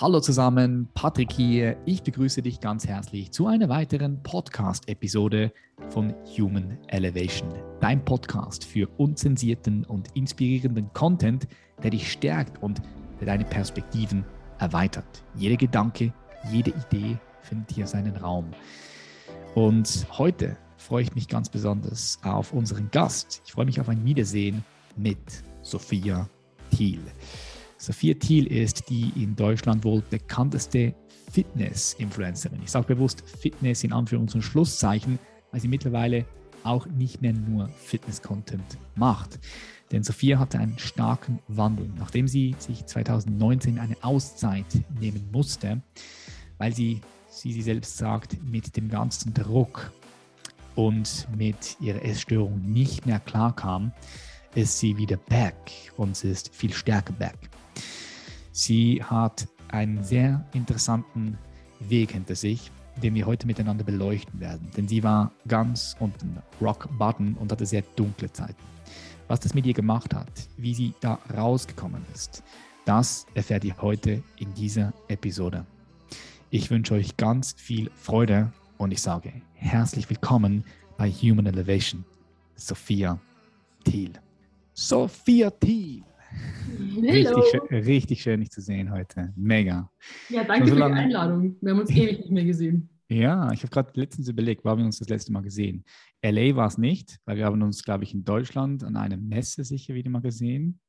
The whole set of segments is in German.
Hallo zusammen, Patrick hier. Ich begrüße dich ganz herzlich zu einer weiteren Podcast-Episode von Human Elevation, dein Podcast für unzensierten und inspirierenden Content, der dich stärkt und der deine Perspektiven erweitert. Jeder Gedanke, jede Idee findet hier seinen Raum. Und heute freue ich mich ganz besonders auf unseren Gast. Ich freue mich auf ein Wiedersehen mit Sophia Thiel. Sophia Thiel ist die in Deutschland wohl bekannteste Fitness-Influencerin. Ich sage bewusst Fitness in Anführungs- und Schlusszeichen, weil sie mittlerweile auch nicht mehr nur Fitness-Content macht. Denn Sophia hatte einen starken Wandel, nachdem sie sich 2019 eine Auszeit nehmen musste, weil sie, wie sie selbst sagt, mit dem ganzen Druck und mit ihrer Essstörung nicht mehr klarkam, ist sie wieder back und sie ist viel stärker back. Sie hat einen sehr interessanten Weg hinter sich, den wir heute miteinander beleuchten werden. Denn sie war ganz unten, Rock Button und hatte sehr dunkle Zeiten. Was das mit ihr gemacht hat, wie sie da rausgekommen ist, das erfährt ihr heute in dieser Episode. Ich wünsche euch ganz viel Freude und ich sage herzlich willkommen bei Human Elevation, Sophia Thiel. Sophia Thiel. Richtig schön, richtig schön, dich zu sehen heute. Mega. Ja, danke so für die Einladung. Wir haben uns ewig nicht mehr gesehen. Ja, ich habe gerade letztens überlegt, wo haben wir uns das letzte Mal gesehen? LA war es nicht, weil wir haben uns, glaube ich, in Deutschland an einer Messe sicher wieder mal gesehen.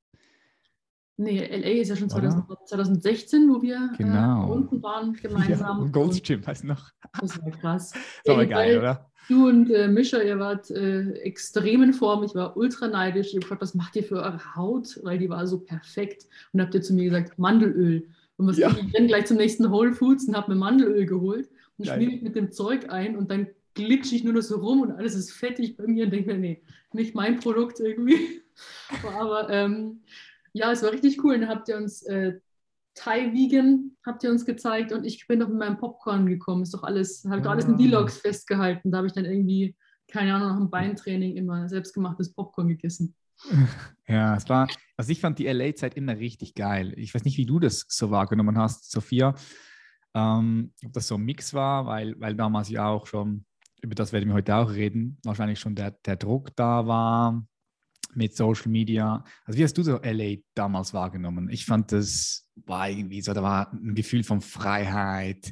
Nee, LA ist ja schon 2000, 2016, wo wir äh, genau. äh, unten waren gemeinsam. Ja, Goldstream, weißt du noch? Das war krass. Das war geil, oder? Du und äh, Mischa, ihr wart äh, extrem in Form. Ich war ultra neidisch. Ich habe gefragt, was macht ihr für eure Haut? Weil die war so perfekt. Und habt ihr zu mir gesagt, Mandelöl. Und was ja. ich bin gleich zum nächsten Whole Foods und habe mir Mandelöl geholt und schmier mich mit dem Zeug ein und dann glitsche ich nur noch so rum und alles ist fettig bei mir und denke mir, nee, nicht mein Produkt irgendwie. Aber ähm, ja, es war richtig cool. Dann habt ihr uns äh, Thai Vegan habt ihr uns gezeigt und ich bin doch mit meinem Popcorn gekommen. Ist doch alles, habe ich doch alles in ah. Vlogs festgehalten. Da habe ich dann irgendwie, keine Ahnung, nach dem Beintraining immer selbstgemachtes Popcorn gegessen. Ja, es war, also ich fand die LA-Zeit immer richtig geil. Ich weiß nicht, wie du das so wahrgenommen hast, Sophia. Ähm, ob das so ein Mix war, weil, weil damals ja auch schon, über das werden wir heute auch reden, wahrscheinlich schon der, der Druck da war, mit Social Media. Also wie hast du so LA damals wahrgenommen? Ich fand das war irgendwie so, da war ein Gefühl von Freiheit,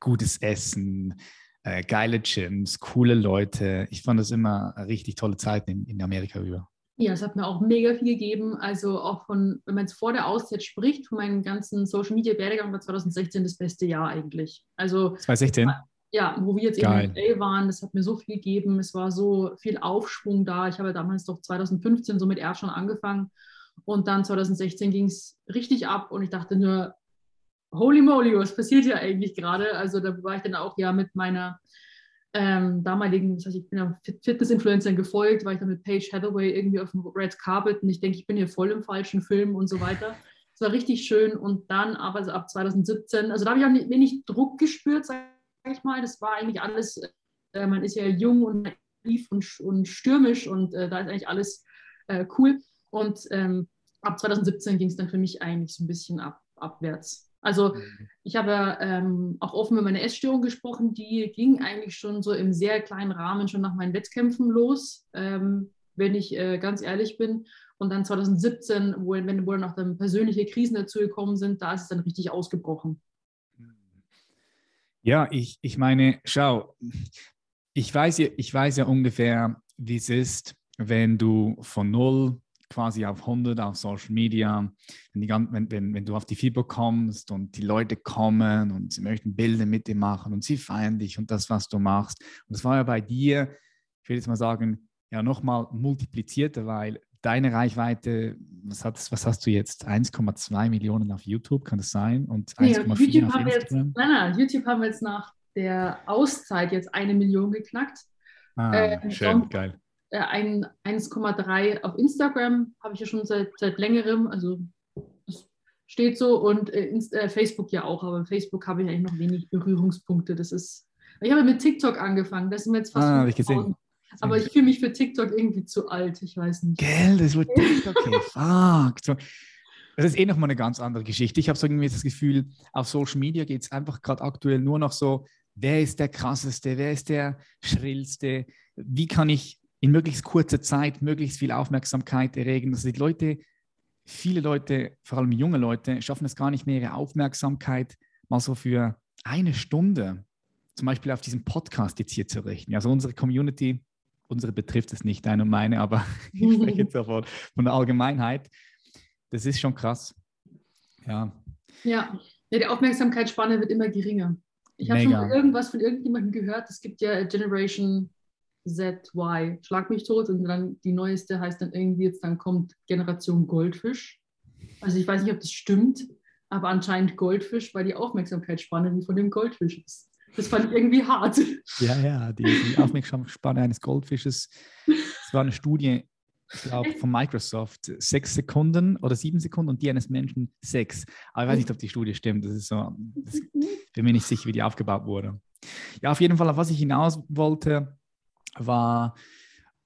gutes Essen, äh, geile Gyms, coole Leute. Ich fand das immer eine richtig tolle Zeit in, in Amerika über. Ja, es hat mir auch mega viel gegeben. Also auch von, wenn man jetzt vor der Auszeit spricht, von meinem ganzen Social Media Werdegang war 2016 das beste Jahr eigentlich. Also 2016? Ja, wo wir jetzt Geil. in LA waren, das hat mir so viel gegeben. Es war so viel Aufschwung da. Ich habe damals doch 2015 so mit R schon angefangen. Und dann 2016 ging es richtig ab und ich dachte nur, holy moly, was passiert hier eigentlich gerade? Also da war ich dann auch ja mit meiner ähm, damaligen, das heißt, ich bin ja Fitness-Influencerin gefolgt, war ich dann mit Paige Hathaway irgendwie auf dem Red Carpet und ich denke, ich bin hier voll im falschen Film und so weiter. Es war richtig schön und dann aber also ab 2017, also da habe ich auch wenig Druck gespürt, sag ich mal. Das war eigentlich alles, äh, man ist ja jung und naiv und, und stürmisch und äh, da ist eigentlich alles äh, cool. Und ähm, ab 2017 ging es dann für mich eigentlich so ein bisschen ab, abwärts. Also mhm. ich habe ähm, auch offen über meine Essstörung gesprochen, die ging eigentlich schon so im sehr kleinen Rahmen schon nach meinen Wettkämpfen los, ähm, wenn ich äh, ganz ehrlich bin. Und dann 2017, wo, wenn, wo dann auch dann persönliche Krisen dazu gekommen sind, da ist es dann richtig ausgebrochen. Ja, ich, ich meine, schau, ich weiß, ja, ich weiß ja ungefähr, wie es ist, wenn du von null quasi auf 100 auf Social Media, wenn, die, wenn, wenn, wenn du auf die Fiber kommst und die Leute kommen und sie möchten Bilder mit dir machen und sie feiern dich und das, was du machst. Und das war ja bei dir, ich will jetzt mal sagen, ja nochmal multiplizierter, weil deine Reichweite, was, hat, was hast du jetzt? 1,2 Millionen auf YouTube, kann das sein? Und 1,4 auf Instagram? Jetzt, nein, nein, YouTube haben wir jetzt nach der Auszeit jetzt eine Million geknackt. Ah, äh, schön, geil. Äh, 1,3 auf Instagram habe ich ja schon seit, seit längerem, also das steht so und äh, Inst äh, Facebook ja auch, aber Facebook habe ich eigentlich noch wenig Berührungspunkte. Das ist, ich habe mit TikTok angefangen, das sind jetzt fast ah, ich gesehen. Aber ich fühle mich für TikTok irgendwie zu alt, ich weiß nicht. Gell, das wird TikTok gefragt. So. Das ist eh nochmal eine ganz andere Geschichte. Ich habe so irgendwie das Gefühl, auf Social Media geht es einfach gerade aktuell nur noch so, wer ist der krasseste, wer ist der schrillste, wie kann ich in möglichst kurzer Zeit möglichst viel Aufmerksamkeit erregen. Also die Leute, viele Leute, vor allem junge Leute, schaffen es gar nicht mehr, ihre Aufmerksamkeit mal so für eine Stunde, zum Beispiel auf diesem Podcast jetzt hier zu richten. Also unsere Community, unsere betrifft es nicht, deine und meine, aber ich spreche jetzt davon, von der Allgemeinheit. Das ist schon krass. Ja. Ja, ja die Aufmerksamkeitsspanne wird immer geringer. Ich habe schon mal irgendwas von irgendjemandem gehört. Es gibt ja Generation Z, Y, schlag mich tot. Und dann die neueste heißt dann irgendwie jetzt, dann kommt Generation Goldfisch. Also ich weiß nicht, ob das stimmt, aber anscheinend Goldfisch, weil die Aufmerksamkeitsspanne wie von dem Goldfisch ist. Das fand ich irgendwie hart. Ja, ja, die, die Aufmerksamkeitsspanne eines Goldfisches. Es war eine Studie, ich glaube, von Microsoft. Sechs Sekunden oder sieben Sekunden und die eines Menschen sechs. Aber ich weiß nicht, ob die Studie stimmt. Das ist so, das, bin mir nicht sicher, wie die aufgebaut wurde. Ja, auf jeden Fall, auf was ich hinaus wollte, war,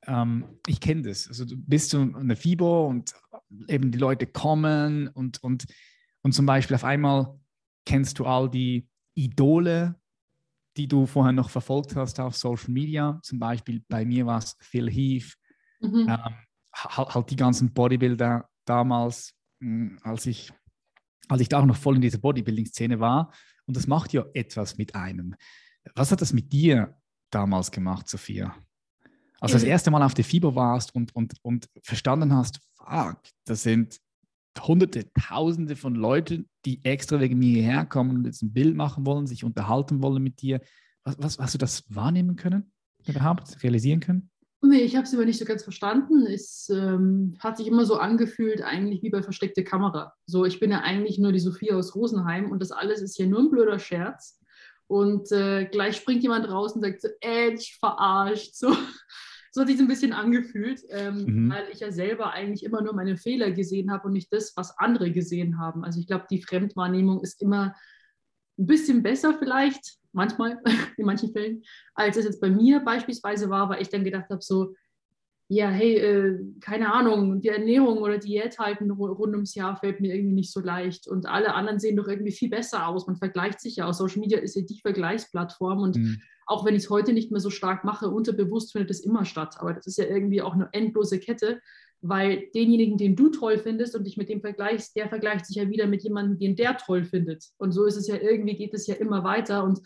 ähm, ich kenne das. Also du bist so eine FIBO und eben die Leute kommen und, und, und zum Beispiel auf einmal kennst du all die Idole, die du vorher noch verfolgt hast auf Social Media. Zum Beispiel bei mir war es Phil Heath, mhm. ähm, halt, halt, die ganzen Bodybuilder damals, mh, hm, als ich, als ich da auch noch voll in dieser Bodybuilding-Szene war. Und das macht ja etwas mit einem. Was hat das mit dir damals gemacht, Sophia? Als du das erste Mal auf der FIBO warst und, und, und verstanden hast, fuck, das sind Hunderte, Tausende von Leuten, die extra wegen mir hierher kommen und jetzt ein Bild machen wollen, sich unterhalten wollen mit dir. Was, was hast du das wahrnehmen können, überhaupt realisieren können? Nee, ich habe es immer nicht so ganz verstanden. Es ähm, hat sich immer so angefühlt, eigentlich wie bei versteckte Kamera. So, ich bin ja eigentlich nur die Sophia aus Rosenheim und das alles ist hier nur ein blöder Scherz. Und äh, gleich springt jemand raus und sagt so, Edge, verarscht. So, so hat sich ein bisschen angefühlt, ähm, mhm. weil ich ja selber eigentlich immer nur meine Fehler gesehen habe und nicht das, was andere gesehen haben. Also ich glaube, die Fremdwahrnehmung ist immer ein bisschen besser vielleicht, manchmal, in manchen Fällen, als es jetzt bei mir beispielsweise war, weil ich dann gedacht habe, so, ja, hey, äh, keine Ahnung, die Ernährung oder Diät halten rund ums Jahr fällt mir irgendwie nicht so leicht. Und alle anderen sehen doch irgendwie viel besser aus. Man vergleicht sich ja. Auch Social Media ist ja die Vergleichsplattform. Und mhm. auch wenn ich es heute nicht mehr so stark mache, unterbewusst findet es immer statt. Aber das ist ja irgendwie auch eine endlose Kette, weil denjenigen, den du toll findest und dich mit dem vergleichst, der vergleicht sich ja wieder mit jemandem, den der toll findet. Und so ist es ja irgendwie, geht es ja immer weiter. Und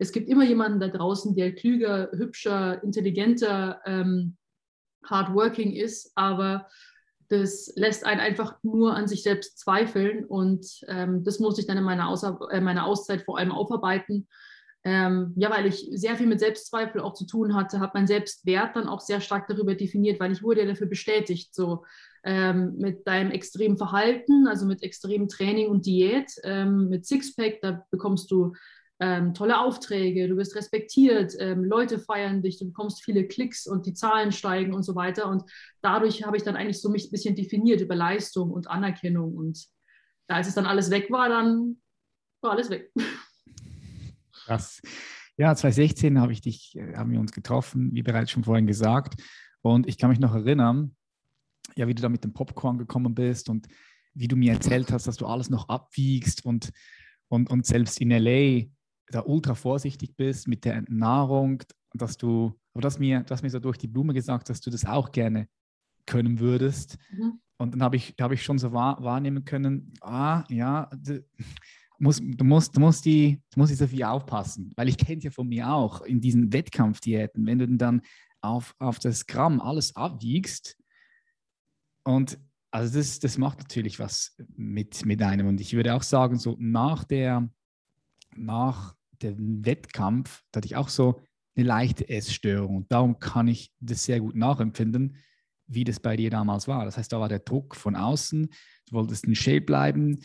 es gibt immer jemanden da draußen, der klüger, hübscher, intelligenter, ähm, hardworking ist, aber das lässt einen einfach nur an sich selbst zweifeln und ähm, das muss ich dann in meiner, Außer äh, meiner Auszeit vor allem aufarbeiten. Ähm, ja, weil ich sehr viel mit Selbstzweifel auch zu tun hatte, habe mein Selbstwert dann auch sehr stark darüber definiert, weil ich wurde ja dafür bestätigt, so ähm, mit deinem extremen Verhalten, also mit extremem Training und Diät, ähm, mit Sixpack, da bekommst du ähm, tolle Aufträge, du wirst respektiert, ähm, Leute feiern dich, du bekommst viele Klicks und die Zahlen steigen und so weiter. Und dadurch habe ich dann eigentlich so mich ein bisschen definiert über Leistung und Anerkennung. Und als es dann alles weg war, dann war alles weg. Krass. Ja, 2016 habe ich dich, äh, haben wir uns getroffen, wie bereits schon vorhin gesagt. Und ich kann mich noch erinnern, ja, wie du da mit dem Popcorn gekommen bist und wie du mir erzählt hast, dass du alles noch abwiegst und, und, und selbst in LA da ultra vorsichtig bist mit der Nahrung, dass du, aber das mir, das mir so durch die Blume gesagt, dass du das auch gerne können würdest. Mhm. Und dann habe ich, hab ich schon so wahr, wahrnehmen können, ah, ja, du musst, du musst, du musst, die, du musst die Sophie aufpassen, weil ich kenne es ja von mir auch in diesen Wettkampfdiäten, wenn du dann auf, auf das Gramm alles abwiegst und also das, das macht natürlich was mit, mit einem. Und ich würde auch sagen, so nach der, nach dem Wettkampf, da hatte ich auch so eine leichte Essstörung. Und darum kann ich das sehr gut nachempfinden, wie das bei dir damals war. Das heißt, da war der Druck von außen, du wolltest in Shape bleiben,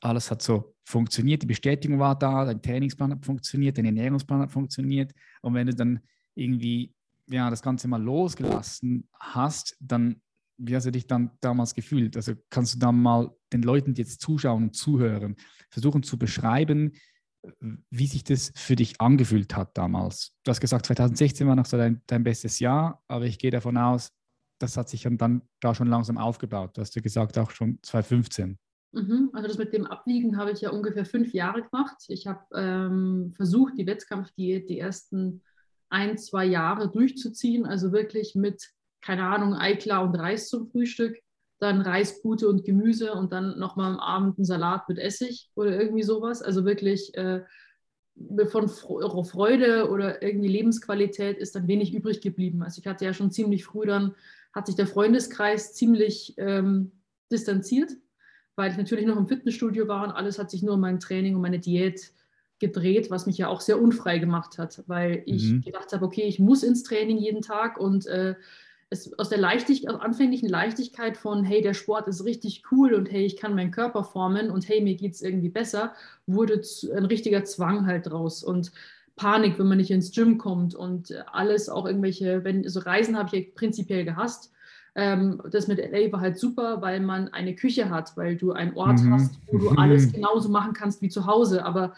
alles hat so funktioniert, die Bestätigung war da, dein Trainingsplan hat funktioniert, dein Ernährungsplan hat funktioniert. Und wenn du dann irgendwie ja, das Ganze mal losgelassen hast, dann, wie hast du dich dann damals gefühlt? Also kannst du dann mal den Leuten, die jetzt zuschauen und zuhören, versuchen zu beschreiben, wie sich das für dich angefühlt hat damals. Du hast gesagt, 2016 war noch so dein, dein bestes Jahr, aber ich gehe davon aus, das hat sich dann da schon langsam aufgebaut. Du hast ja gesagt, auch schon 2015. Mhm. Also das mit dem Abwiegen habe ich ja ungefähr fünf Jahre gemacht. Ich habe ähm, versucht, die Wettkampfdiät die ersten ein, zwei Jahre durchzuziehen. Also wirklich mit, keine Ahnung, Eiklar und Reis zum Frühstück, dann Reis, Pute und Gemüse und dann nochmal am Abend einen Salat mit Essig oder irgendwie sowas. Also wirklich äh, von Freude oder irgendwie Lebensqualität ist dann wenig übrig geblieben. Also ich hatte ja schon ziemlich früh dann, hat sich der Freundeskreis ziemlich ähm, distanziert weil ich natürlich noch im Fitnessstudio war und alles hat sich nur um mein Training und meine Diät gedreht, was mich ja auch sehr unfrei gemacht hat, weil ich mhm. gedacht habe, okay, ich muss ins Training jeden Tag und äh, es, aus der Leichtig aus anfänglichen Leichtigkeit von, hey, der Sport ist richtig cool und hey, ich kann meinen Körper formen und hey, mir geht es irgendwie besser, wurde ein richtiger Zwang halt draus und Panik, wenn man nicht ins Gym kommt und alles auch irgendwelche, wenn so Reisen habe ich ja prinzipiell gehasst, ähm, das mit LA war halt super, weil man eine Küche hat, weil du einen Ort mhm. hast, wo du alles genauso machen kannst wie zu Hause. Aber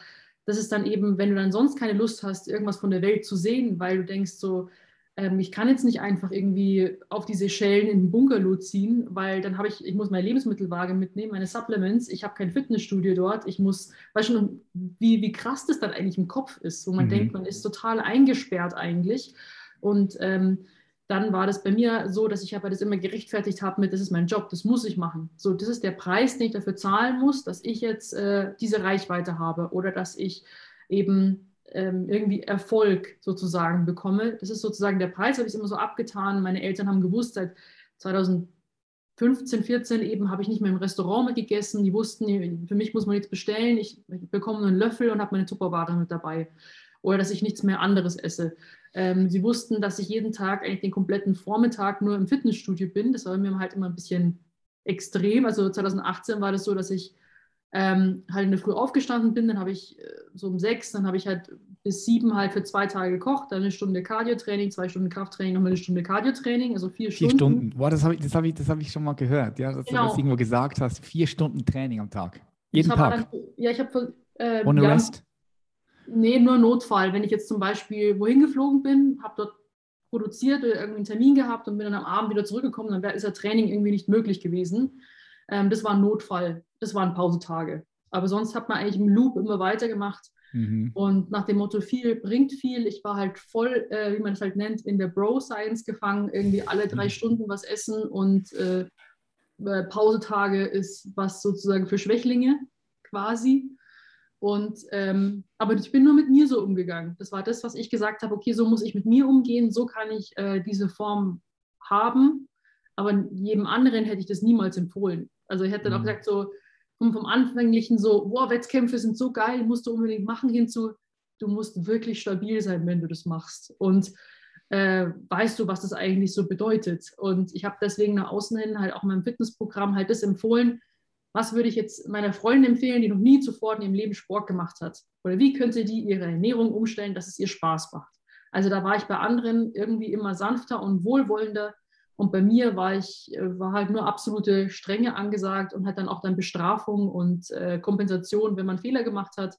das ist dann eben, wenn du dann sonst keine Lust hast, irgendwas von der Welt zu sehen, weil du denkst so, ähm, ich kann jetzt nicht einfach irgendwie auf diese Schellen in den Bungalow ziehen, weil dann habe ich, ich muss meine Lebensmittelwaage mitnehmen, meine Supplements, ich habe kein Fitnessstudio dort, ich muss, weißt du, wie, wie krass das dann eigentlich im Kopf ist, wo man mhm. denkt, man ist total eingesperrt eigentlich. Und ähm, dann war das bei mir so, dass ich aber das immer gerechtfertigt habe mit, das ist mein Job, das muss ich machen. So, das ist der Preis, den ich dafür zahlen muss, dass ich jetzt äh, diese Reichweite habe oder dass ich eben ähm, irgendwie Erfolg sozusagen bekomme. Das ist sozusagen der Preis, habe ich immer so abgetan. Meine Eltern haben gewusst, seit 2015, 14 eben habe ich nicht mehr im Restaurant mit gegessen. Die wussten, für mich muss man nichts bestellen. Ich, ich bekomme einen Löffel und habe meine Tupperware mit dabei. Oder dass ich nichts mehr anderes esse. Ähm, sie wussten, dass ich jeden Tag eigentlich den kompletten Vormittag nur im Fitnessstudio bin. Das war mir halt immer ein bisschen extrem. Also 2018 war das so, dass ich ähm, halt in der Früh aufgestanden bin, dann habe ich äh, so um sechs, dann habe ich halt bis sieben halt für zwei Tage gekocht, dann eine Stunde Cardio-Training, zwei Stunden Krafttraining, nochmal eine Stunde Cardio-Training, also vier, Stunden. Vier Stunden, boah, das habe ich, hab ich, hab ich schon mal gehört, ja, dass genau. du das irgendwo gesagt hast, vier Stunden Training am Tag, jeden Tag. Dann, ja, ich habe... Äh, Ohne ja, Rest? Nee, nur Notfall. Wenn ich jetzt zum Beispiel wohin geflogen bin, habe dort produziert oder irgendeinen Termin gehabt und bin dann am Abend wieder zurückgekommen, dann ist das Training irgendwie nicht möglich gewesen. Ähm, das war ein Notfall. Das waren Pausetage. Aber sonst hat man eigentlich im Loop immer weitergemacht. Mhm. Und nach dem Motto, viel bringt viel. Ich war halt voll, äh, wie man es halt nennt, in der Bro-Science gefangen. Irgendwie alle drei mhm. Stunden was essen und äh, äh, Pausetage ist was sozusagen für Schwächlinge quasi. Und ähm, aber ich bin nur mit mir so umgegangen. Das war das, was ich gesagt habe, okay, so muss ich mit mir umgehen, so kann ich äh, diese Form haben. Aber jedem anderen hätte ich das niemals empfohlen. Also ich hätte dann auch mhm. gesagt, so vom, vom Anfänglichen so, wow, Wettkämpfe sind so geil, musst du unbedingt machen, hinzu, du musst wirklich stabil sein, wenn du das machst. Und äh, weißt du, was das eigentlich so bedeutet. Und ich habe deswegen nach außen hin halt auch in meinem Fitnessprogramm halt das empfohlen, was würde ich jetzt meiner Freundin empfehlen, die noch nie zuvor in ihrem Leben Sport gemacht hat? Oder wie könnte die ihre Ernährung umstellen, dass es ihr Spaß macht? Also da war ich bei anderen irgendwie immer sanfter und wohlwollender. Und bei mir war ich, äh, war halt nur absolute Strenge angesagt und hat dann auch dann Bestrafung und äh, Kompensation, wenn man Fehler gemacht hat.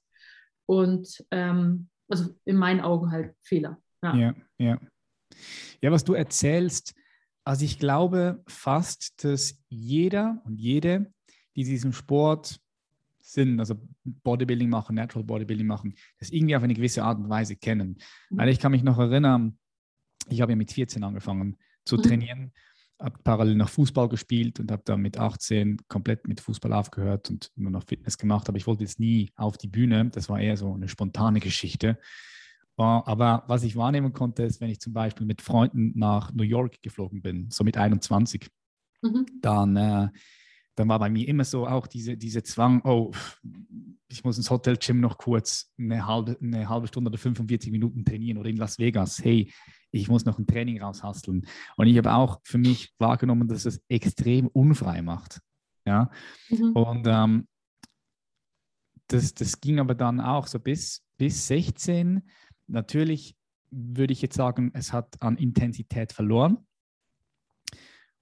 Und ähm, also in meinen Augen halt Fehler. Ja. ja, ja. Ja, was du erzählst, also ich glaube fast, dass jeder und jede die diesem Sport sind, also Bodybuilding machen, Natural Bodybuilding machen, das irgendwie auf eine gewisse Art und Weise kennen. Mhm. Weil ich kann mich noch erinnern, ich habe ja mit 14 angefangen zu mhm. trainieren, habe parallel noch Fußball gespielt und habe dann mit 18 komplett mit Fußball aufgehört und nur noch Fitness gemacht, aber ich wollte jetzt nie auf die Bühne, das war eher so eine spontane Geschichte. Aber was ich wahrnehmen konnte, ist, wenn ich zum Beispiel mit Freunden nach New York geflogen bin, so mit 21, mhm. dann äh, dann war bei mir immer so auch diese, diese Zwang, oh, ich muss ins Hotel-Gym noch kurz eine halbe, eine halbe Stunde oder 45 Minuten trainieren oder in Las Vegas, hey, ich muss noch ein Training raushasteln. Und ich habe auch für mich wahrgenommen, dass es extrem unfrei macht. Ja? Mhm. Und ähm, das, das ging aber dann auch so bis, bis 16. Natürlich würde ich jetzt sagen, es hat an Intensität verloren.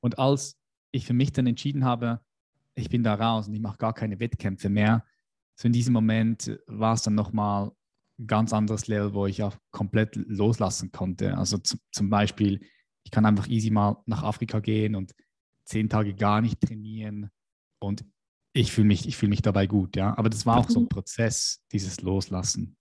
Und als ich für mich dann entschieden habe, ich bin da raus und ich mache gar keine Wettkämpfe mehr. So in diesem Moment war es dann nochmal ganz anderes Level, wo ich auch komplett loslassen konnte. Also zum Beispiel, ich kann einfach easy mal nach Afrika gehen und zehn Tage gar nicht trainieren und ich fühle mich, fühl mich dabei gut, ja. Aber das war auch so ein mhm. Prozess, dieses Loslassen.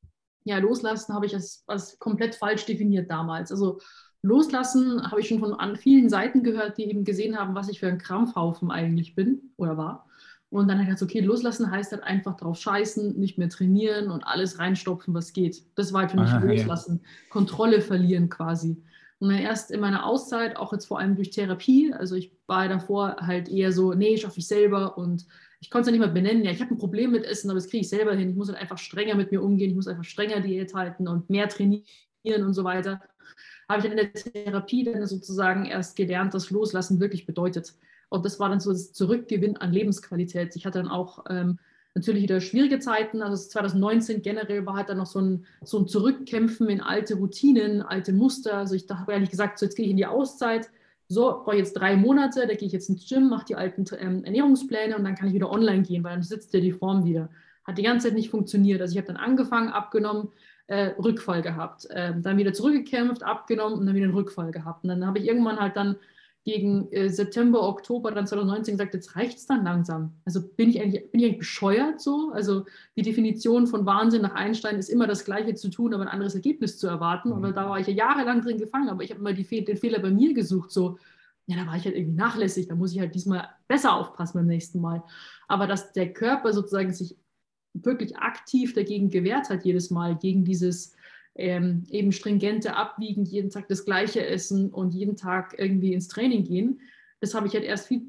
Ja, Loslassen habe ich als, als komplett falsch definiert damals. Also Loslassen habe ich schon von an vielen Seiten gehört, die eben gesehen haben, was ich für ein Krampfhaufen eigentlich bin oder war. Und dann habe ich gesagt, okay, loslassen heißt halt einfach drauf scheißen, nicht mehr trainieren und alles reinstopfen, was geht. Das war halt für mich Aha, loslassen, ja. Kontrolle verlieren quasi. Und dann erst in meiner Auszeit, auch jetzt vor allem durch Therapie, also ich war davor halt eher so, nee, schaffe ich selber und ich konnte es ja nicht mal benennen. Ja, ich habe ein Problem mit Essen, aber das kriege ich selber hin. Ich muss halt einfach strenger mit mir umgehen, ich muss einfach strenger Diät halten und mehr trainieren und so weiter. Habe ich dann in der Therapie dann sozusagen erst gelernt, dass Loslassen wirklich bedeutet. Und das war dann so das Zurückgewinn an Lebensqualität. Ich hatte dann auch ähm, natürlich wieder schwierige Zeiten. Also 2019 generell war halt dann noch so ein, so ein Zurückkämpfen in alte Routinen, alte Muster. Also ich habe ehrlich gesagt, so jetzt gehe ich in die Auszeit. So, brauche jetzt drei Monate, da gehe ich jetzt ins Gym, mache die alten ähm, Ernährungspläne und dann kann ich wieder online gehen, weil dann sitzt ja die Form wieder. Hat die ganze Zeit nicht funktioniert. Also ich habe dann angefangen, abgenommen, äh, Rückfall gehabt, äh, dann wieder zurückgekämpft, abgenommen und dann wieder einen Rückfall gehabt. Und dann habe ich irgendwann halt dann gegen äh, September, Oktober dann 2019 gesagt, jetzt reicht es dann langsam. Also bin ich, eigentlich, bin ich eigentlich bescheuert so? Also die Definition von Wahnsinn nach Einstein ist immer das Gleiche zu tun, aber ein anderes Ergebnis zu erwarten. Und mhm. da war ich ja jahrelang drin gefangen, aber ich habe mal die, den Fehler bei mir gesucht, so, ja, da war ich halt irgendwie nachlässig, da muss ich halt diesmal besser aufpassen beim nächsten Mal. Aber dass der Körper sozusagen sich wirklich aktiv dagegen gewehrt hat, jedes Mal, gegen dieses ähm, eben stringente Abwiegen, jeden Tag das Gleiche essen und jeden Tag irgendwie ins Training gehen. Das habe ich halt erst viel,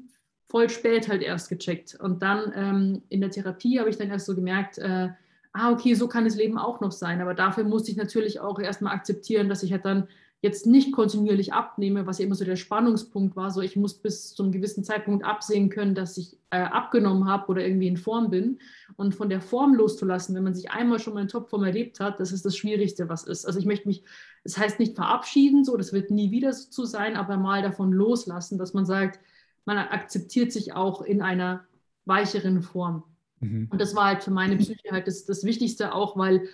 voll spät halt erst gecheckt. Und dann ähm, in der Therapie habe ich dann erst so gemerkt, äh, ah, okay, so kann das Leben auch noch sein. Aber dafür musste ich natürlich auch erstmal akzeptieren, dass ich halt dann jetzt nicht kontinuierlich abnehme, was ja immer so der Spannungspunkt war, so ich muss bis zu einem gewissen Zeitpunkt absehen können, dass ich äh, abgenommen habe oder irgendwie in Form bin. Und von der Form loszulassen, wenn man sich einmal schon mal in Topform erlebt hat, das ist das Schwierigste, was ist. Also ich möchte mich, das heißt nicht verabschieden, so, das wird nie wieder so sein, aber mal davon loslassen, dass man sagt, man akzeptiert sich auch in einer weicheren Form. Mhm. Und das war halt für meine Psyche halt das, das Wichtigste auch, weil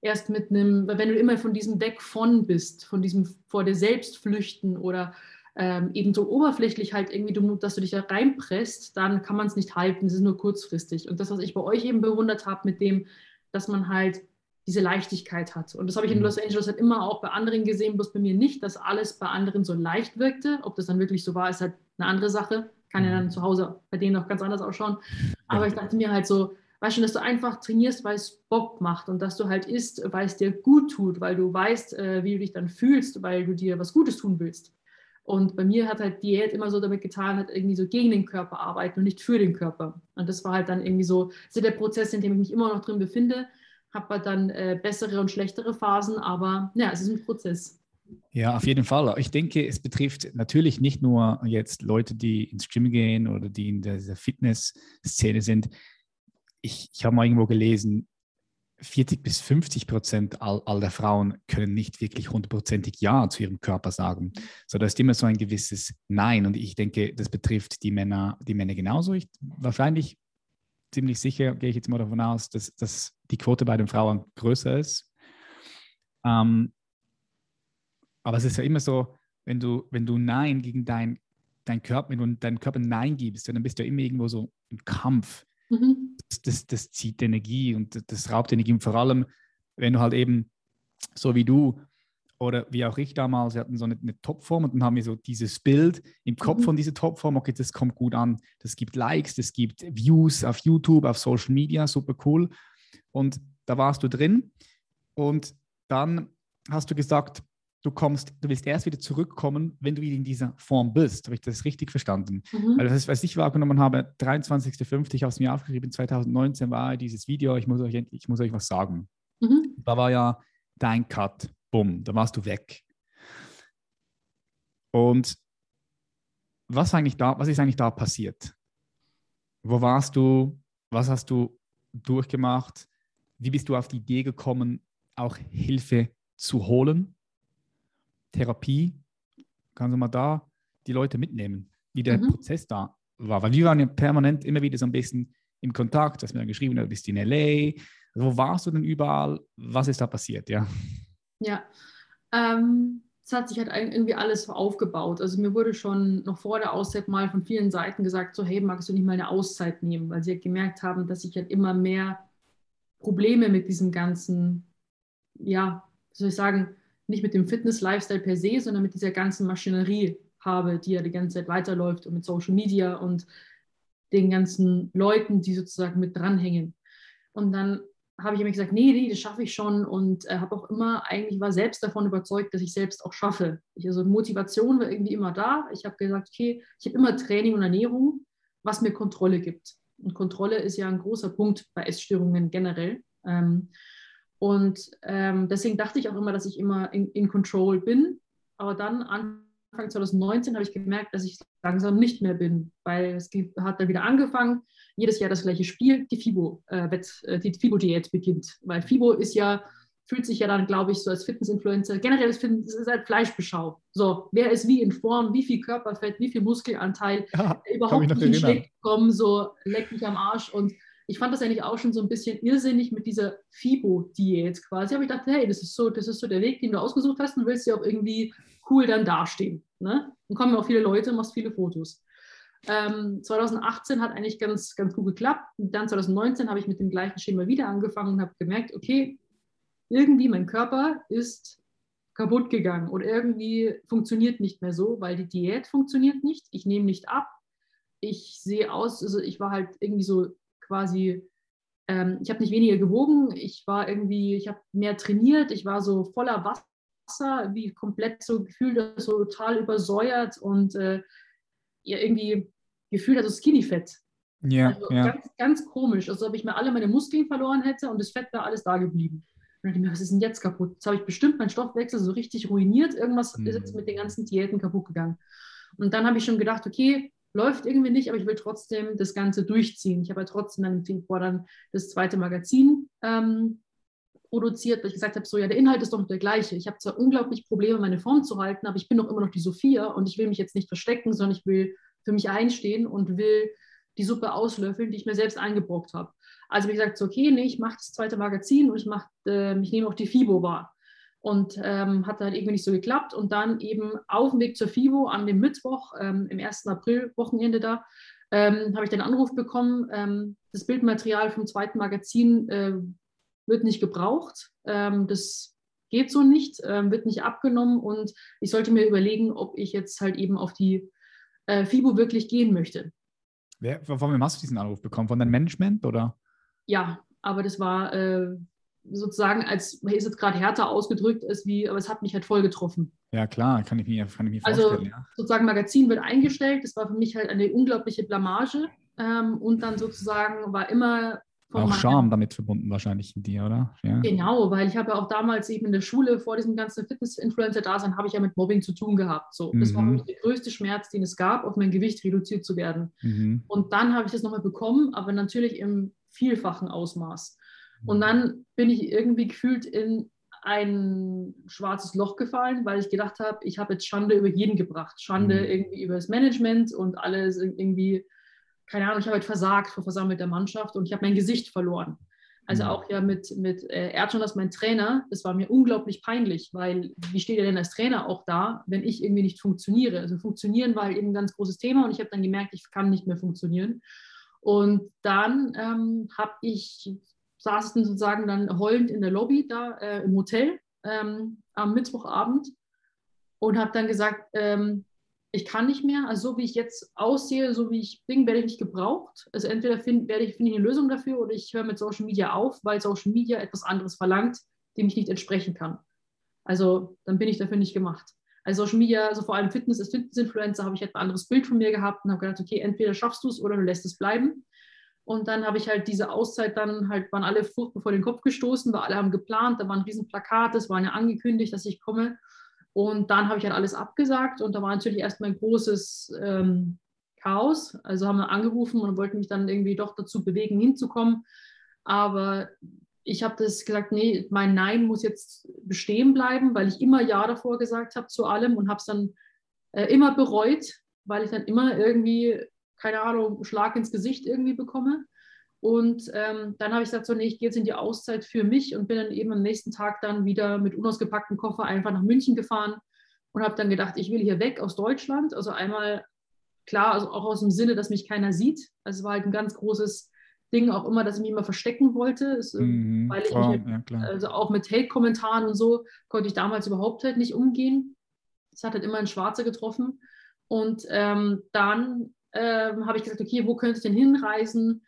erst mit einem, wenn du immer von diesem Deck von bist, von diesem vor dir selbst flüchten oder ähm, eben so oberflächlich halt irgendwie, du, dass du dich da reinpresst, dann kann man es nicht halten, es ist nur kurzfristig. Und das, was ich bei euch eben bewundert habe, mit dem, dass man halt diese Leichtigkeit hat. Und das habe ich in mhm. Los Angeles halt immer auch bei anderen gesehen, bloß bei mir nicht, dass alles bei anderen so leicht wirkte. Ob das dann wirklich so war, ist halt eine andere Sache. Kann ja dann mhm. zu Hause bei denen auch ganz anders ausschauen. Aber ich dachte mir halt so, weißt du, dass du einfach trainierst, weil es Bock macht und dass du halt isst, weil es dir gut tut, weil du weißt, äh, wie du dich dann fühlst, weil du dir was Gutes tun willst. Und bei mir hat halt Diät immer so damit getan, hat irgendwie so gegen den Körper arbeiten und nicht für den Körper. Und das war halt dann irgendwie so, das ist der Prozess, in dem ich mich immer noch drin befinde. Habe halt dann äh, bessere und schlechtere Phasen, aber ja, es ist ein Prozess. Ja, auf jeden Fall. Ich denke, es betrifft natürlich nicht nur jetzt Leute, die ins Gym gehen oder die in dieser Fitness-Szene sind ich, ich habe mal irgendwo gelesen, 40 bis 50 Prozent all, all der Frauen können nicht wirklich hundertprozentig Ja zu ihrem Körper sagen. So, da ist immer so ein gewisses Nein. Und ich denke, das betrifft die Männer, die Männer genauso. Ich, wahrscheinlich ziemlich sicher gehe ich jetzt mal davon aus, dass, dass die Quote bei den Frauen größer ist. Ähm, aber es ist ja immer so, wenn du, wenn du Nein gegen dein, dein Körper, wenn du deinem Körper Nein gibst, dann bist du immer irgendwo so im Kampf. Mhm. Das, das, das, zieht Energie und das raubt Energie. Und vor allem, wenn du halt eben so wie du oder wie auch ich damals, wir hatten so eine, eine Topform und dann haben wir so dieses Bild im Kopf mhm. von dieser Topform, okay, das kommt gut an, das gibt Likes, das gibt Views auf YouTube, auf Social Media, super cool. Und da warst du drin und dann hast du gesagt, du kommst, du willst erst wieder zurückkommen, wenn du wieder in dieser Form bist. Habe ich das richtig verstanden? Mhm. Weil das, was ich wahrgenommen habe, 23.05. ich habe es mir aufgeschrieben, 2019 war dieses Video, ich muss euch, ich muss euch was sagen. Mhm. Da war ja dein Cut, bumm, da warst du weg. Und was, eigentlich da, was ist eigentlich da passiert? Wo warst du? Was hast du durchgemacht? Wie bist du auf die Idee gekommen, auch Hilfe zu holen? Therapie, kannst du mal da die Leute mitnehmen, wie der mhm. Prozess da war. Weil wir waren ja permanent immer wieder so ein bisschen im Kontakt, du hast mir dann geschrieben, du bist in LA. Also wo warst du denn überall? Was ist da passiert, ja? Ja, ähm, es hat sich halt irgendwie alles so aufgebaut. Also mir wurde schon noch vor der Auszeit mal von vielen Seiten gesagt, so hey, magst du nicht mal eine Auszeit nehmen, weil sie halt gemerkt haben, dass ich halt immer mehr Probleme mit diesem ganzen, ja, wie soll ich sagen, nicht mit dem Fitness-Lifestyle per se, sondern mit dieser ganzen Maschinerie habe, die ja die ganze Zeit weiterläuft und mit Social Media und den ganzen Leuten, die sozusagen mit dranhängen. Und dann habe ich immer gesagt, nee, nee, das schaffe ich schon und äh, habe auch immer eigentlich war selbst davon überzeugt, dass ich selbst auch schaffe. Ich, also Motivation war irgendwie immer da. Ich habe gesagt, okay, ich habe immer Training und Ernährung, was mir Kontrolle gibt. Und Kontrolle ist ja ein großer Punkt bei Essstörungen generell. Ähm, und ähm, deswegen dachte ich auch immer, dass ich immer in, in Control bin. Aber dann Anfang 2019 habe ich gemerkt, dass ich langsam nicht mehr bin, weil es hat dann wieder angefangen jedes Jahr das gleiche Spiel, die FIBO, äh, äh, die FIBO-Diät beginnt. Weil FIBO ist ja, fühlt sich ja dann, glaube ich, so als Fitness-Influencer, generell ist es halt Fleischbeschau. So, wer ist wie in Form, wie viel Körperfett, wie viel Muskelanteil, ja, überhaupt nicht in Shape kommen, so leck mich am Arsch. Und ich fand das eigentlich auch schon so ein bisschen irrsinnig mit dieser FIBO-Diät quasi. Aber ich dachte, hey, das ist so, das ist so der Weg, den du ausgesucht hast und willst ja auch irgendwie cool dann dastehen. Ne? Dann kommen auch viele Leute, machst viele Fotos. Ähm, 2018 hat eigentlich ganz, ganz gut geklappt. Und dann 2019 habe ich mit dem gleichen Schema wieder angefangen und habe gemerkt, okay, irgendwie mein Körper ist kaputt gegangen oder irgendwie funktioniert nicht mehr so, weil die Diät funktioniert nicht. Ich nehme nicht ab. Ich sehe aus, also ich war halt irgendwie so quasi, ähm, ich habe nicht weniger gewogen. Ich war irgendwie, ich habe mehr trainiert. Ich war so voller Wasser, wie komplett so gefühlt, so total übersäuert und äh, irgendwie gefühlt, also Skinny Fett. Ja, also ja. Ganz, ganz komisch, als ob ich mir alle meine Muskeln verloren hätte und das Fett wäre alles da geblieben. Und dann mir, was ist denn jetzt kaputt? Jetzt habe ich bestimmt meinen Stoffwechsel so richtig ruiniert. Irgendwas mhm. ist jetzt mit den ganzen Diäten kaputt gegangen. Und dann habe ich schon gedacht, okay, läuft irgendwie nicht, aber ich will trotzdem das Ganze durchziehen. Ich habe ja trotzdem dann im Februar dann das zweite Magazin ähm, produziert, weil ich gesagt habe, so ja, der Inhalt ist doch der gleiche. Ich habe zwar unglaublich Probleme, meine Form zu halten, aber ich bin doch immer noch die Sophia und ich will mich jetzt nicht verstecken, sondern ich will für mich einstehen und will die Suppe auslöffeln, die ich mir selbst eingebrockt habe. Also wie gesagt, so, okay, nee, ich mache das zweite Magazin und ich, mach, äh, ich nehme auch die FIBO wahr. Und ähm, hat halt irgendwie nicht so geklappt. Und dann eben auf dem Weg zur FIBO an dem Mittwoch, ähm, im 1. April-Wochenende da, ähm, habe ich den Anruf bekommen, ähm, das Bildmaterial vom zweiten Magazin äh, wird nicht gebraucht. Ähm, das geht so nicht, ähm, wird nicht abgenommen und ich sollte mir überlegen, ob ich jetzt halt eben auf die äh, FIBO wirklich gehen möchte. Wer, von wem hast du diesen Anruf bekommen? Von deinem Management oder? Ja, aber das war äh, sozusagen, als ist jetzt gerade härter ausgedrückt, ist wie, aber es hat mich halt voll getroffen. Ja, klar, kann ich mir, kann ich mir also, vorstellen. Also ja. sozusagen Magazin wird eingestellt, das war für mich halt eine unglaubliche Blamage. Ähm, und dann sozusagen war immer auch Charme damit verbunden wahrscheinlich in dir, oder? Ja. Genau, weil ich habe ja auch damals eben in der Schule vor diesem ganzen Fitness-Influencer-Dasein habe ich ja mit Mobbing zu tun gehabt. So. Das war mhm. der größte Schmerz, den es gab, auf mein Gewicht reduziert zu werden. Mhm. Und dann habe ich das nochmal bekommen, aber natürlich im vielfachen Ausmaß. Und mhm. dann bin ich irgendwie gefühlt in ein schwarzes Loch gefallen, weil ich gedacht habe, ich habe jetzt Schande über jeden gebracht. Schande mhm. irgendwie über das Management und alles irgendwie keine Ahnung, ich habe halt versagt vor versammelter Mannschaft und ich habe mein Gesicht verloren. Also mhm. auch ja mit, mit äh, Erdschon als mein Trainer, das war mir unglaublich peinlich, weil wie steht er denn als Trainer auch da, wenn ich irgendwie nicht funktioniere? Also funktionieren war halt eben ein ganz großes Thema und ich habe dann gemerkt, ich kann nicht mehr funktionieren. Und dann ähm, habe ich, saß es dann sozusagen dann heulend in der Lobby da äh, im Hotel ähm, am Mittwochabend und habe dann gesagt, ähm, ich kann nicht mehr, also so wie ich jetzt aussehe, so wie ich bin, werde ich nicht gebraucht. Also entweder find, ich, finde ich eine Lösung dafür oder ich höre mit Social Media auf, weil Social Media etwas anderes verlangt, dem ich nicht entsprechen kann. Also dann bin ich dafür nicht gemacht. Also Social Media, also vor allem Fitness als Fitness-Influencer, habe ich ein anderes Bild von mir gehabt und habe gedacht, okay, entweder schaffst du es oder du lässt es bleiben. Und dann habe ich halt diese Auszeit dann halt, waren alle furchtbar vor den Kopf gestoßen, weil alle haben geplant, da war ein riesen Plakat, es war ja angekündigt, dass ich komme. Und dann habe ich halt alles abgesagt und da war natürlich erstmal ein großes ähm, Chaos. Also haben wir angerufen und wollten mich dann irgendwie doch dazu bewegen, hinzukommen. Aber ich habe das gesagt, nee, mein Nein muss jetzt bestehen bleiben, weil ich immer Ja davor gesagt habe zu allem und habe es dann äh, immer bereut, weil ich dann immer irgendwie, keine Ahnung, Schlag ins Gesicht irgendwie bekomme. Und ähm, dann habe ich gesagt, so, nee, ich gehe jetzt in die Auszeit für mich und bin dann eben am nächsten Tag dann wieder mit unausgepacktem Koffer einfach nach München gefahren und habe dann gedacht, ich will hier weg aus Deutschland. Also einmal klar, also auch aus dem Sinne, dass mich keiner sieht. Also es war halt ein ganz großes Ding auch immer, dass ich mich immer verstecken wollte, ist, mhm, weil ich klar, mich, ja, also auch mit Hate-Kommentaren und so konnte ich damals überhaupt halt nicht umgehen. Es hat halt immer ein Schwarzer getroffen. Und ähm, dann ähm, habe ich gesagt, okay, wo könnte ich denn hinreisen,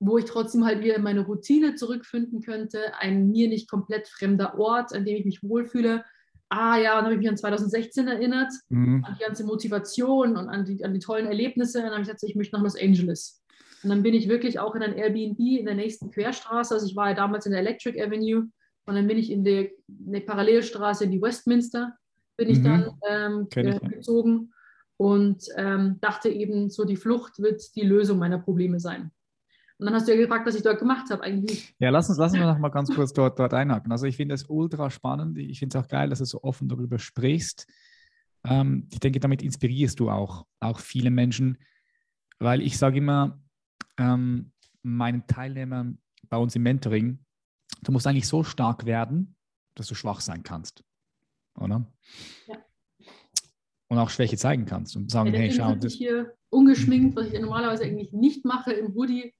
wo ich trotzdem halt wieder in meine Routine zurückfinden könnte, ein mir nicht komplett fremder Ort, an dem ich mich wohlfühle. Ah ja, dann habe ich mich an 2016 erinnert, mhm. an die ganze Motivation und an die, an die tollen Erlebnisse. Und dann habe ich gesagt, ich möchte nach Los Angeles. Und dann bin ich wirklich auch in ein Airbnb in der nächsten Querstraße. Also ich war ja damals in der Electric Avenue und dann bin ich in die, in die Parallelstraße in die Westminster, bin ich mhm. dann ähm, ich, gezogen und ähm, dachte eben, so die Flucht wird die Lösung meiner Probleme sein. Und dann hast du ja gefragt, was ich dort gemacht habe. Eigentlich Ja, lass uns, lass uns noch mal ganz kurz dort, dort einhaken. Also ich finde es ultra spannend. Ich finde es auch geil, dass du so offen darüber sprichst. Ähm, ich denke, damit inspirierst du auch, auch viele Menschen, weil ich sage immer, ähm, meinen Teilnehmern bei uns im Mentoring, du musst eigentlich so stark werden, dass du schwach sein kannst. Oder? Ja. Und auch Schwäche zeigen kannst und sagen, ja, hey, schau. Das ich hier ungeschminkt, was ich normalerweise eigentlich nicht mache im Hoodie,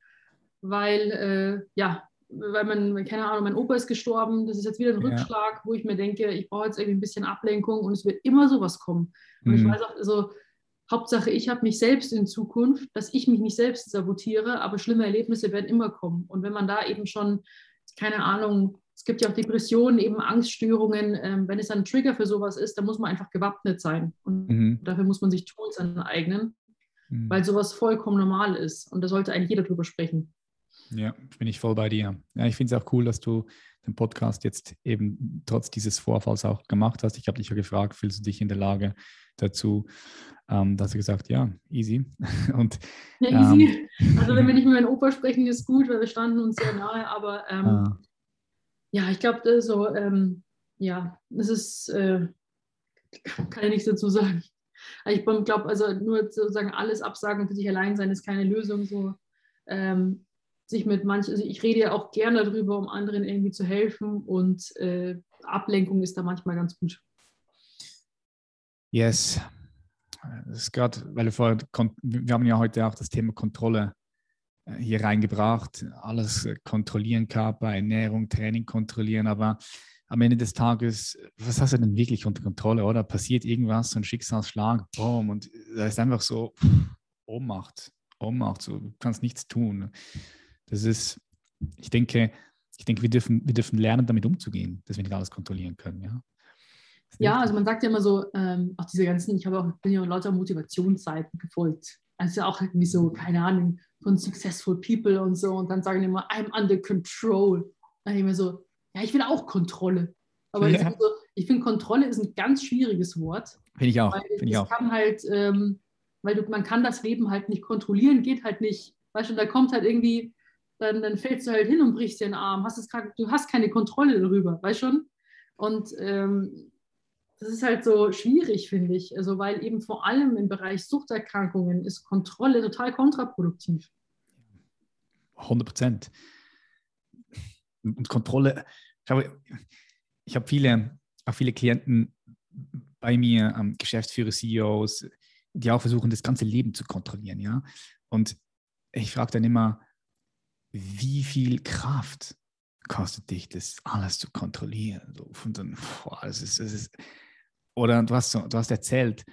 weil, äh, ja, weil man, keine Ahnung, mein Opa ist gestorben, das ist jetzt wieder ein Rückschlag, ja. wo ich mir denke, ich brauche jetzt irgendwie ein bisschen Ablenkung und es wird immer sowas kommen. Und mhm. ich weiß auch, also Hauptsache, ich habe mich selbst in Zukunft, dass ich mich nicht selbst sabotiere, aber schlimme Erlebnisse werden immer kommen. Und wenn man da eben schon, keine Ahnung, es gibt ja auch Depressionen, eben Angststörungen, ähm, wenn es ein Trigger für sowas ist, dann muss man einfach gewappnet sein. Und mhm. dafür muss man sich Tools aneignen, mhm. weil sowas vollkommen normal ist. Und da sollte eigentlich jeder drüber sprechen. Ja, bin ich voll bei dir. Ja, ich finde es auch cool, dass du den Podcast jetzt eben trotz dieses Vorfalls auch gemacht hast. Ich habe dich ja gefragt, fühlst du dich in der Lage dazu? Ähm, da hast du gesagt, ja, easy. Und, ja, easy. Ähm, also wenn wir nicht mit meinem Opa sprechen, ist gut, weil wir standen uns sehr nahe. Aber ähm, ah. Ja, ich glaube, so, ähm, ja, es ist, äh, kann ich nichts dazu sagen. Ich glaube, also nur sozusagen alles absagen für sich allein sein ist keine Lösung. So, ähm, sich mit manchen, also ich rede ja auch gerne darüber, um anderen irgendwie zu helfen und äh, Ablenkung ist da manchmal ganz gut. Yes. Das ist gerade, weil wir vorher, wir haben ja heute auch das Thema Kontrolle hier reingebracht. Alles kontrollieren, Körper, Ernährung, Training kontrollieren, aber am Ende des Tages, was hast du denn wirklich unter Kontrolle, oder? Passiert irgendwas, so ein Schicksalsschlag, boom, und da ist einfach so Ohnmacht, Ohnmacht, so, du kannst nichts tun. Das ist, ich denke, ich denke, wir dürfen, wir dürfen lernen, damit umzugehen, dass wir nicht alles kontrollieren können. Ja, ja also man sagt ja immer so, ähm, auch diese ganzen, ich habe auch, bin ja lauter Motivationsseiten gefolgt. Also auch irgendwie so, keine Ahnung, von Successful People und so. Und dann sagen die immer, I'm under control. Dann ich mir so, ja, ich will auch Kontrolle. Aber ja. so, ich finde, Kontrolle ist ein ganz schwieriges Wort. Finde ich auch. Find ich auch. kann halt, ähm, weil du, man kann das Leben halt nicht kontrollieren, geht halt nicht. Weißt du, da kommt halt irgendwie dann, dann fällst du halt hin und brichst den Arm. Hast es grad, du hast keine Kontrolle darüber, weißt schon? Und ähm, das ist halt so schwierig, finde ich. Also, weil eben vor allem im Bereich Suchterkrankungen ist Kontrolle total kontraproduktiv. 100 Prozent. Und Kontrolle, ich habe, ich habe viele, auch viele Klienten bei mir, ähm, Geschäftsführer, CEOs, die auch versuchen, das ganze Leben zu kontrollieren, ja. Und ich frage dann immer, wie viel Kraft kostet dich das alles zu kontrollieren? Und dann, boah, das ist, das ist, oder du hast, du hast erzählt,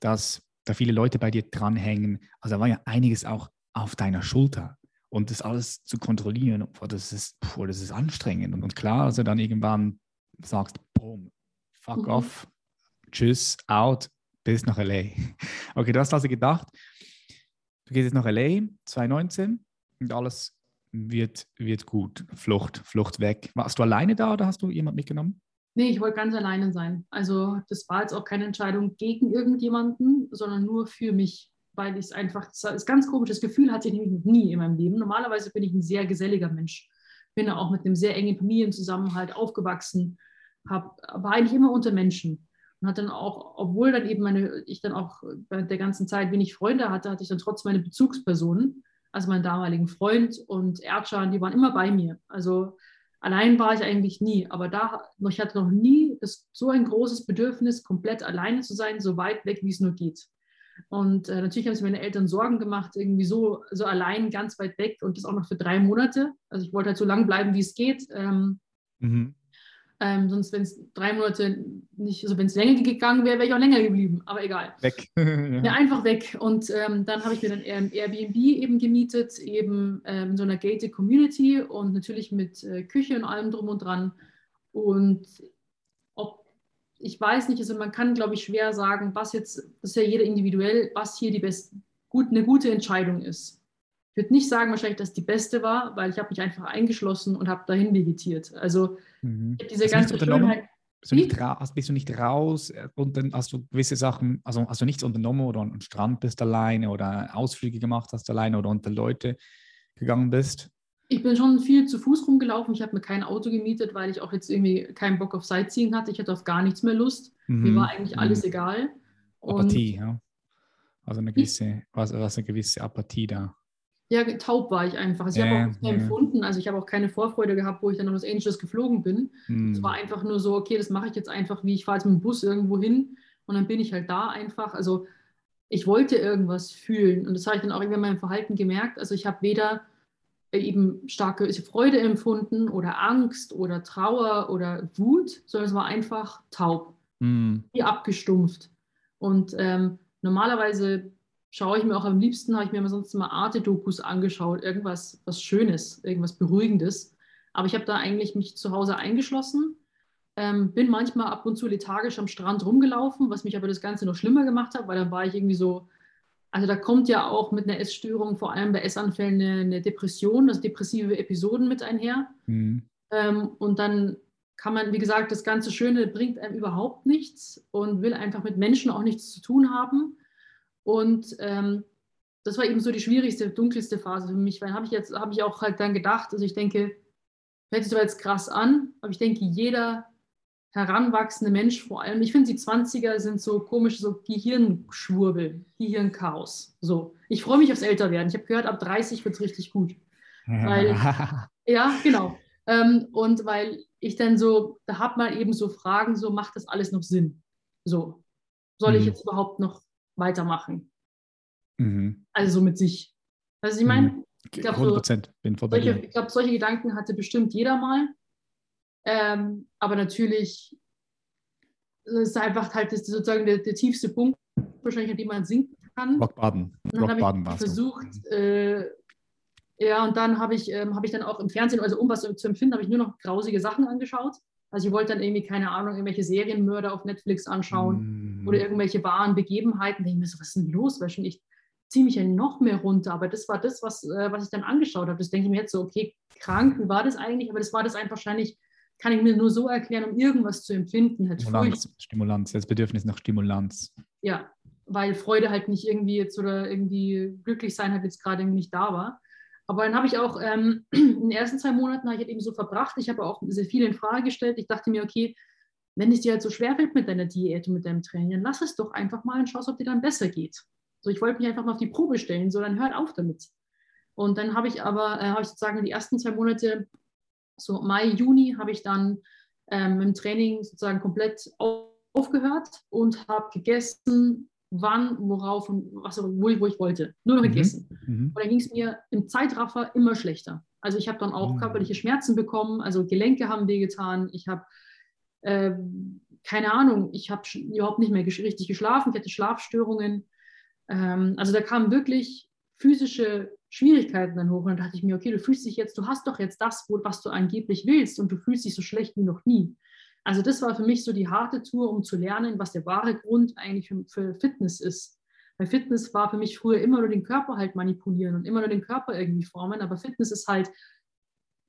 dass da viele Leute bei dir dranhängen. Also da war ja einiges auch auf deiner Schulter. Und das alles zu kontrollieren, boah, das, ist, boah, das ist anstrengend. Und, und klar, also dann irgendwann sagst, boom, fuck mhm. off, tschüss, out, bis nach LA. Okay, du hast also gedacht, du gehst jetzt nach LA 2019 und alles wird, wird gut. Flucht, Flucht weg. Warst du alleine da oder hast du jemand mitgenommen? Nee, ich wollte ganz alleine sein. Also das war jetzt auch keine Entscheidung gegen irgendjemanden, sondern nur für mich, weil ich es einfach, das ist ganz komisch, das Gefühl hatte ich nämlich nie in meinem Leben. Normalerweise bin ich ein sehr geselliger Mensch. Bin auch mit einem sehr engen Familienzusammenhalt aufgewachsen, hab, war eigentlich immer unter Menschen. Und hat dann auch, obwohl dann eben meine, ich dann auch bei der ganzen Zeit wenig Freunde hatte, hatte ich dann trotzdem meine Bezugspersonen also meinen damaligen Freund und Erdschan, die waren immer bei mir. Also Allein war ich eigentlich nie, aber da, ich hatte noch nie das, so ein großes Bedürfnis, komplett alleine zu sein, so weit weg, wie es nur geht. Und äh, natürlich haben sich meine Eltern Sorgen gemacht, irgendwie so, so allein ganz weit weg und das auch noch für drei Monate. Also ich wollte halt so lang bleiben, wie es geht. Ähm, mhm. Ähm, sonst, wenn es drei Monate nicht, also wenn es länger gegangen wäre, wäre ich auch länger geblieben. Aber egal. Weg. ja. einfach weg. Und ähm, dann habe ich mir dann Airbnb eben gemietet, eben ähm, in so einer gated Community und natürlich mit äh, Küche und allem drum und dran. Und ich weiß nicht, also man kann, glaube ich, schwer sagen, was jetzt, das ist ja jeder individuell, was hier die best, gut, eine gute Entscheidung ist. Ich würde nicht sagen wahrscheinlich, dass die beste war, weil ich habe mich einfach eingeschlossen und habe dahin vegetiert. Also mhm. diese hast ganze Schönheit. Bist du, nicht raus, bist du nicht raus äh, und dann hast du gewisse Sachen, also hast du nichts unternommen oder am Strand bist alleine oder Ausflüge gemacht hast alleine oder unter Leute gegangen bist? Ich bin schon viel zu Fuß rumgelaufen. Ich habe mir kein Auto gemietet, weil ich auch jetzt irgendwie keinen Bock auf Sightseeing hatte. Ich hatte auf gar nichts mehr Lust. Mhm. Mir war eigentlich alles mhm. egal. Apathie, ja. Also eine gewisse, was, was eine gewisse Apathie da. Ja, taub war ich einfach. Also ich äh, habe auch nichts mehr äh. empfunden. Also ich habe auch keine Vorfreude gehabt, wo ich dann nach Los Angeles geflogen bin. Mhm. Es war einfach nur so, okay, das mache ich jetzt einfach, wie ich fahre jetzt mit dem Bus irgendwo hin und dann bin ich halt da einfach. Also ich wollte irgendwas fühlen und das habe ich dann auch irgendwie in meinem Verhalten gemerkt. Also ich habe weder eben starke Freude empfunden oder Angst oder Trauer oder Wut, sondern es war einfach taub, mm. wie abgestumpft. Und ähm, normalerweise schaue ich mir auch am liebsten, habe ich mir sonst immer Arte-Dokus angeschaut, irgendwas was Schönes, irgendwas Beruhigendes. Aber ich habe da eigentlich mich zu Hause eingeschlossen, ähm, bin manchmal ab und zu lethargisch am Strand rumgelaufen, was mich aber das Ganze noch schlimmer gemacht hat, weil dann war ich irgendwie so also da kommt ja auch mit einer Essstörung, vor allem bei Essanfällen, eine, eine Depression, also depressive Episoden mit einher. Mhm. Ähm, und dann kann man, wie gesagt, das ganze Schöne bringt einem überhaupt nichts und will einfach mit Menschen auch nichts zu tun haben. Und ähm, das war eben so die schwierigste, dunkelste Phase für mich, weil habe ich jetzt, habe ich auch halt dann gedacht, also ich denke, hört sich zwar jetzt krass an, aber ich denke, jeder heranwachsende Mensch vor allem, ich finde, die 20er sind so komisch, so Gehirnschwurbel, Gehirnchaos. So. Ich freue mich aufs Älterwerden. Ich habe gehört, ab 30 wird es richtig gut. Weil, ja, genau. Ähm, und weil ich dann so, da hat man eben so Fragen, so macht das alles noch Sinn? So, soll mhm. ich jetzt überhaupt noch weitermachen? Mhm. Also so mit sich. Also ich meine, mhm. ich glaube, so, solche, glaub, solche Gedanken hatte bestimmt jeder mal. Ähm, aber natürlich ist einfach halt das, sozusagen der, der, tiefste Punkt, wahrscheinlich, an dem man sinken kann. Rockbaden. Rockbaden war versucht, äh, ja, und dann habe ich, ähm, hab ich dann auch im Fernsehen, also um was zu empfinden, habe ich nur noch grausige Sachen angeschaut. Also ich wollte dann irgendwie, keine Ahnung, irgendwelche Serienmörder auf Netflix anschauen mm. Oder irgendwelche wahren Begebenheiten. Denke ich mir so, was ist denn los? Weil schon ich ziehe mich ja noch mehr runter. Aber das war das, was, äh, was ich dann angeschaut habe. Das denke ich mir jetzt so, okay, krank, wie war das eigentlich? Aber das war das einfach wahrscheinlich kann ich mir nur so erklären, um irgendwas zu empfinden. Halt Stimulanz, Freude. Stimulanz, das Bedürfnis nach Stimulanz. Ja, weil Freude halt nicht irgendwie jetzt oder irgendwie glücklich sein halt jetzt gerade nicht da war. Aber dann habe ich auch ähm, in den ersten zwei Monaten ich halt eben so verbracht. Ich habe auch sehr viel in Frage gestellt. Ich dachte mir, okay, wenn es dir halt so schwerfällt mit deiner Diät und mit deinem Training, dann lass es doch einfach mal und schau, ob dir dann besser geht. So, ich wollte mich einfach mal auf die Probe stellen, so dann hört auf damit. Und dann habe ich aber, äh, habe ich sozusagen die ersten zwei Monate so Mai, Juni habe ich dann ähm, im Training sozusagen komplett aufgehört und habe gegessen, wann, worauf und was, wo, ich, wo ich wollte. Nur noch mhm. gegessen. Mhm. Und dann ging es mir im Zeitraffer immer schlechter. Also ich habe dann auch mhm. körperliche Schmerzen bekommen, also Gelenke haben wehgetan, ich habe äh, keine Ahnung, ich habe überhaupt nicht mehr ges richtig geschlafen, ich hatte Schlafstörungen. Ähm, also da kamen wirklich physische Schwierigkeiten dann hoch. Und dann dachte ich mir, okay, du fühlst dich jetzt, du hast doch jetzt das, was du angeblich willst und du fühlst dich so schlecht wie noch nie. Also das war für mich so die harte Tour, um zu lernen, was der wahre Grund eigentlich für, für Fitness ist. Weil Fitness war für mich früher immer nur den Körper halt manipulieren und immer nur den Körper irgendwie formen. Aber Fitness ist halt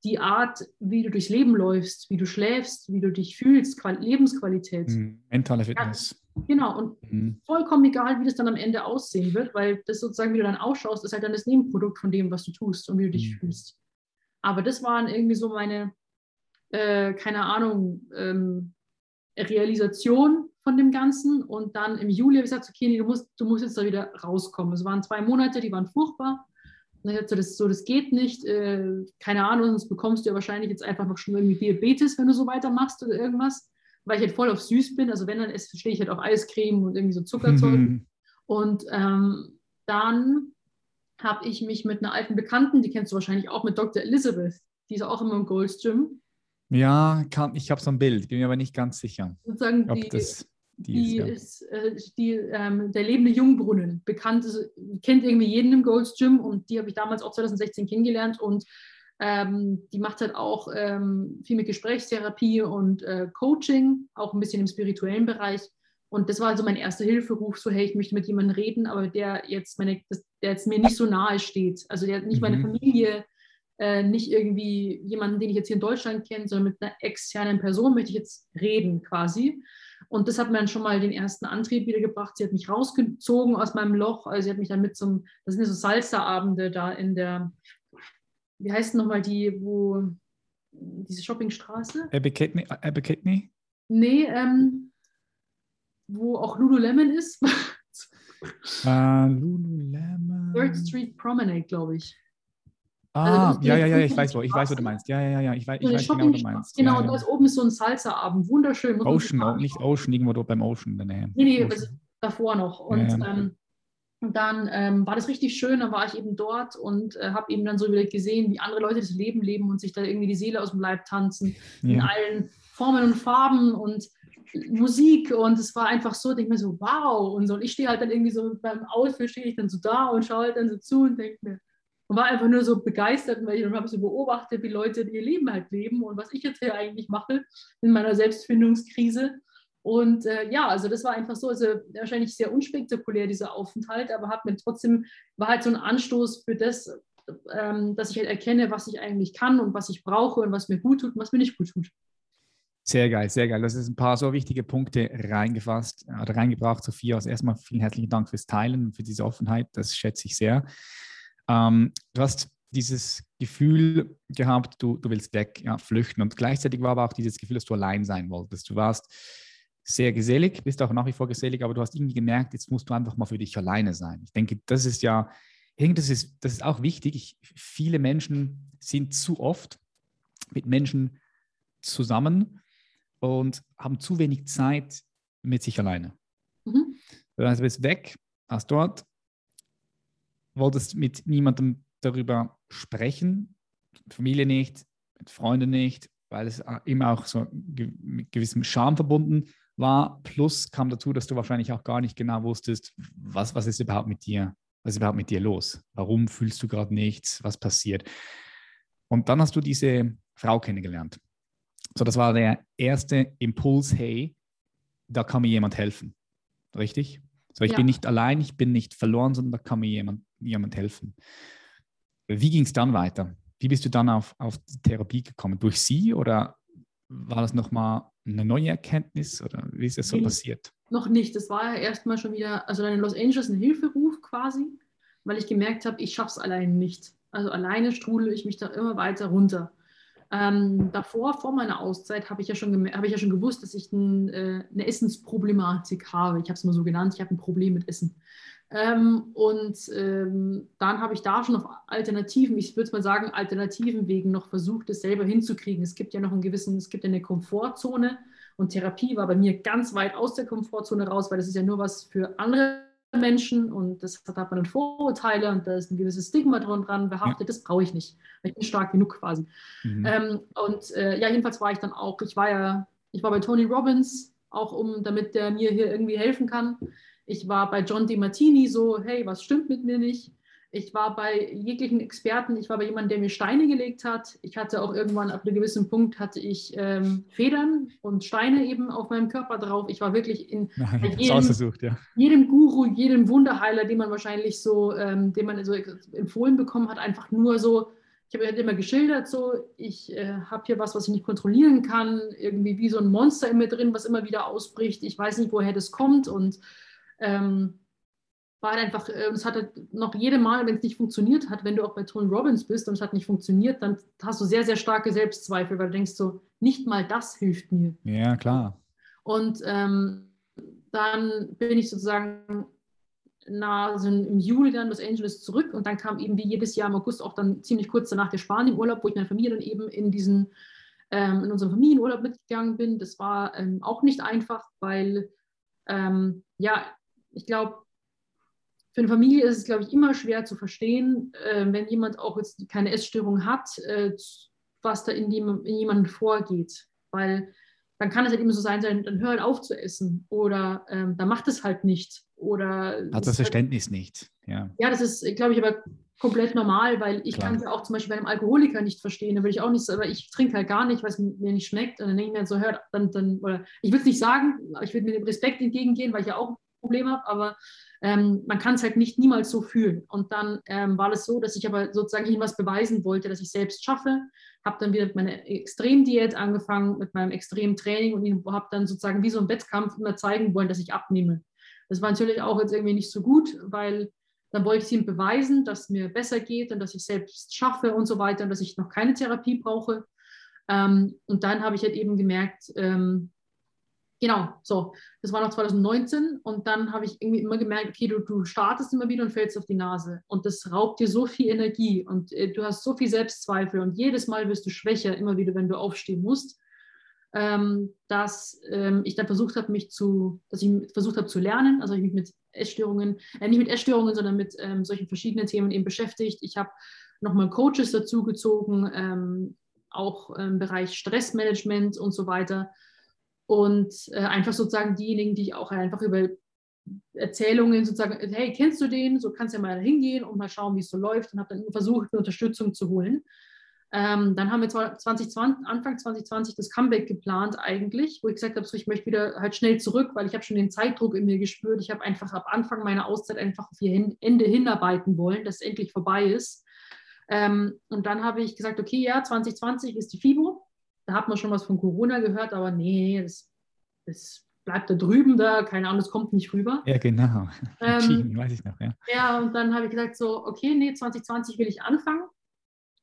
die Art, wie du durchs Leben läufst, wie du schläfst, wie du dich fühlst, Qual Lebensqualität. Mhm. Mentale Fitness. Ja, genau, und mhm. vollkommen egal, wie das dann am Ende aussehen wird, weil das sozusagen, wie du dann ausschaust, ist halt dann das Nebenprodukt von dem, was du tust und wie du dich mhm. fühlst. Aber das waren irgendwie so meine, äh, keine Ahnung, ähm, Realisation von dem Ganzen. Und dann im Juli habe ich gesagt, okay, nee, du, musst, du musst jetzt da wieder rauskommen. Es waren zwei Monate, die waren furchtbar. Und dann so, das, so, das geht nicht, äh, keine Ahnung, sonst bekommst du ja wahrscheinlich jetzt einfach noch schon irgendwie Diabetes, wenn du so weitermachst oder irgendwas, weil ich halt voll auf süß bin. Also wenn, dann stehe ich halt auf Eiscreme und irgendwie so Zuckerzeug. Mhm. Und ähm, dann habe ich mich mit einer alten Bekannten, die kennst du wahrscheinlich auch, mit Dr. Elizabeth, die ist auch immer im Gold's Gym. Ja, kann, ich habe so ein Bild, bin mir aber nicht ganz sicher. Sozusagen die, das, die, ist, ja. ist äh, die, ähm, der lebende Jungbrunnen, bekannt, ist, kennt irgendwie jeden im Gold's Gym und die habe ich damals auch 2016 kennengelernt und ähm, die macht halt auch ähm, viel mit Gesprächstherapie und äh, Coaching, auch ein bisschen im spirituellen Bereich. Und das war also mein erster Hilferuf, so hey, ich möchte mit jemandem reden, aber der jetzt meine, der jetzt mir nicht so nahe steht. Also der nicht meine mhm. Familie, äh, nicht irgendwie jemanden, den ich jetzt hier in Deutschland kenne, sondern mit einer externen Person möchte ich jetzt reden quasi. Und das hat mir dann schon mal den ersten Antrieb wieder gebracht. Sie hat mich rausgezogen aus meinem Loch. Also sie hat mich dann mit zum, das sind ja so Salsa-Abende da in der, wie heißt nochmal die, wo diese Shoppingstraße? Abercrombie? Nee, ähm, wo auch Lululemon ist. uh, Lululemon. Third Street Promenade, glaube ich. Ah, also ja, ja, ja, ich weiß, wo, ich weiß, was du meinst. Ja, ja, ja, ich weiß, ich weiß genau, was du meinst. Genau, ja, ja. da oben ist so ein Salsa-Abend, wunderschön. Ocean, oh, nicht Ocean, irgendwo dort beim Ocean. Nee, nee, nee also davor noch. Und ja, ähm, dann ähm, war das richtig schön, dann war ich eben dort und äh, habe eben dann so wieder gesehen, wie andere Leute das Leben leben und sich da irgendwie die Seele aus dem Leib tanzen, in allen Formen und Farben und Musik und es war einfach so, denke mir so, wow und so. Und ich stehe halt dann irgendwie so beim Outfit, stehe ich dann so da und schaue halt dann so zu und denke mir, und war einfach nur so begeistert, weil ich habe so beobachtet, wie Leute ihr Leben halt leben und was ich jetzt hier eigentlich mache in meiner Selbstfindungskrise. Und äh, ja, also das war einfach so, also wahrscheinlich sehr unspektakulär, dieser Aufenthalt, aber hat mir trotzdem, war halt so ein Anstoß für das, ähm, dass ich halt erkenne, was ich eigentlich kann und was ich brauche und was mir gut tut und was mir nicht gut tut. Sehr geil, sehr geil. Das ist ein paar so wichtige Punkte reingefasst oder reingebracht, Sophia. Also erstmal vielen herzlichen Dank fürs Teilen und für diese Offenheit. Das schätze ich sehr. Ähm, du hast dieses Gefühl gehabt, du, du willst weg, ja, flüchten. Und gleichzeitig war aber auch dieses Gefühl, dass du allein sein wolltest. Du warst sehr gesellig, bist auch nach wie vor gesellig, aber du hast irgendwie gemerkt, jetzt musst du einfach mal für dich alleine sein. Ich denke, das ist ja, das ist, das ist auch wichtig. Ich, viele Menschen sind zu oft mit Menschen zusammen und haben zu wenig Zeit mit sich alleine. Mhm. Du bist weg, hast dort wolltest mit niemandem darüber sprechen, Familie nicht, mit Freunden nicht, weil es immer auch so mit gewissem Scham verbunden war. Plus kam dazu, dass du wahrscheinlich auch gar nicht genau wusstest, was, was ist überhaupt mit dir, was ist überhaupt mit dir los? Warum fühlst du gerade nichts? Was passiert? Und dann hast du diese Frau kennengelernt. So, das war der erste Impuls, hey, da kann mir jemand helfen. Richtig? So, ich ja. bin nicht allein, ich bin nicht verloren, sondern da kann mir jemand, jemand helfen. Wie ging es dann weiter? Wie bist du dann auf, auf die Therapie gekommen? Durch sie oder war das nochmal eine neue Erkenntnis oder wie ist das so nee, passiert? Noch nicht. Das war ja erstmal schon wieder, also dann in Los Angeles ein Hilferuf quasi, weil ich gemerkt habe, ich schaffe es allein nicht. Also alleine strudel ich mich da immer weiter runter. Ähm, davor, vor meiner Auszeit, habe ich, ja schon ich ja schon gewusst, dass ich ein, äh, eine Essensproblematik habe. Ich habe es mal so genannt, ich habe ein Problem mit Essen. Ähm, und ähm, dann habe ich da schon auf Alternativen, ich würde mal sagen, alternativen Wegen noch versucht, es selber hinzukriegen. Es gibt ja noch einen gewissen, es gibt eine Komfortzone und Therapie war bei mir ganz weit aus der Komfortzone raus, weil das ist ja nur was für andere Menschen und das hat man dann Vorurteile und da ist ein gewisses Stigma dran behaftet, ja. das brauche ich nicht. Ich bin stark genug quasi. Mhm. Ähm, und äh, ja, jedenfalls war ich dann auch, ich war ja, ich war bei Tony Robbins, auch um, damit der mir hier irgendwie helfen kann. Ich war bei John DeMartini so, hey, was stimmt mit mir nicht? Ich war bei jeglichen Experten, ich war bei jemandem, der mir Steine gelegt hat. Ich hatte auch irgendwann ab einem gewissen Punkt hatte ich ähm, Federn und Steine eben auf meinem Körper drauf. Ich war wirklich in jedem, ja. jedem, Guru, jedem Wunderheiler, den man wahrscheinlich so, ähm, den man so empfohlen bekommen hat, einfach nur so, ich habe halt immer geschildert, so, ich äh, habe hier was, was ich nicht kontrollieren kann, irgendwie wie so ein Monster in mir drin, was immer wieder ausbricht. Ich weiß nicht, woher das kommt und ähm, war halt einfach, äh, es hat halt noch jede Mal, wenn es nicht funktioniert hat, wenn du auch bei Tony Robbins bist und es hat nicht funktioniert, dann hast du sehr, sehr starke Selbstzweifel, weil du denkst so, nicht mal das hilft mir. Ja, klar. Und ähm, dann bin ich sozusagen na, also im Juli dann Los Angeles zurück und dann kam eben wie jedes Jahr im August auch dann ziemlich kurz danach der Spanien-Urlaub, wo ich meine Familie dann eben in diesen, ähm, in unserem Familienurlaub mitgegangen bin. Das war ähm, auch nicht einfach, weil, ähm, ja, ich glaube, für eine Familie ist es, glaube ich, immer schwer zu verstehen, äh, wenn jemand auch jetzt keine Essstörung hat, äh, was da in, die, in jemandem vorgeht. Weil dann kann es halt immer so sein, dann hör halt auf zu essen oder ähm, dann macht es halt nicht. Oder hat das halt Verständnis halt, nicht. Ja. ja, das ist, glaube ich, aber komplett normal, weil ich kann es ja auch zum Beispiel bei einem Alkoholiker nicht verstehen. Da würde ich auch nicht, aber ich trinke halt gar nicht, weil es mir nicht schmeckt. Und dann denke ich mir so, hört, dann, dann, oder ich will es nicht sagen, ich würde mit dem Respekt entgegengehen, weil ich ja auch Problem habe, aber ähm, man kann es halt nicht niemals so fühlen. Und dann ähm, war es so, dass ich aber sozusagen irgendwas beweisen wollte, dass ich selbst schaffe. Habe dann wieder mit meiner Extremdiät angefangen, mit meinem Extremtraining und habe dann sozusagen wie so ein Wettkampf immer zeigen wollen, dass ich abnehme. Das war natürlich auch jetzt irgendwie nicht so gut, weil dann wollte ich ihm beweisen, dass es mir besser geht und dass ich selbst schaffe und so weiter und dass ich noch keine Therapie brauche. Ähm, und dann habe ich halt eben gemerkt, ähm, Genau, so. Das war noch 2019 und dann habe ich irgendwie immer gemerkt, okay, du, du startest immer wieder und fällst auf die Nase und das raubt dir so viel Energie und äh, du hast so viel Selbstzweifel und jedes Mal wirst du schwächer, immer wieder, wenn du aufstehen musst, ähm, dass ähm, ich dann versucht habe, mich zu, dass ich versucht habe zu lernen, also ich mich mit Essstörungen, äh, nicht mit Essstörungen, sondern mit ähm, solchen verschiedenen Themen eben beschäftigt. Ich habe nochmal Coaches dazu gezogen, ähm, auch im Bereich Stressmanagement und so weiter und äh, einfach sozusagen diejenigen, die ich auch einfach über Erzählungen sozusagen, hey, kennst du den? So kannst du ja mal hingehen und mal schauen, wie es so läuft und habe dann versucht, eine Unterstützung zu holen. Ähm, dann haben wir 2020, Anfang 2020 das Comeback geplant eigentlich, wo ich gesagt habe, so, ich möchte wieder halt schnell zurück, weil ich habe schon den Zeitdruck in mir gespürt. Ich habe einfach ab Anfang meiner Auszeit einfach auf ihr Ende hinarbeiten wollen, dass es endlich vorbei ist. Ähm, und dann habe ich gesagt, okay, ja, 2020 ist die FIBO. Da hat man schon was von Corona gehört, aber nee, das, das bleibt da drüben da, keine Ahnung, das kommt nicht rüber. Ja, genau. Ähm, weiß ich noch, ja. Ja, und dann habe ich gesagt, so, okay, nee, 2020 will ich anfangen.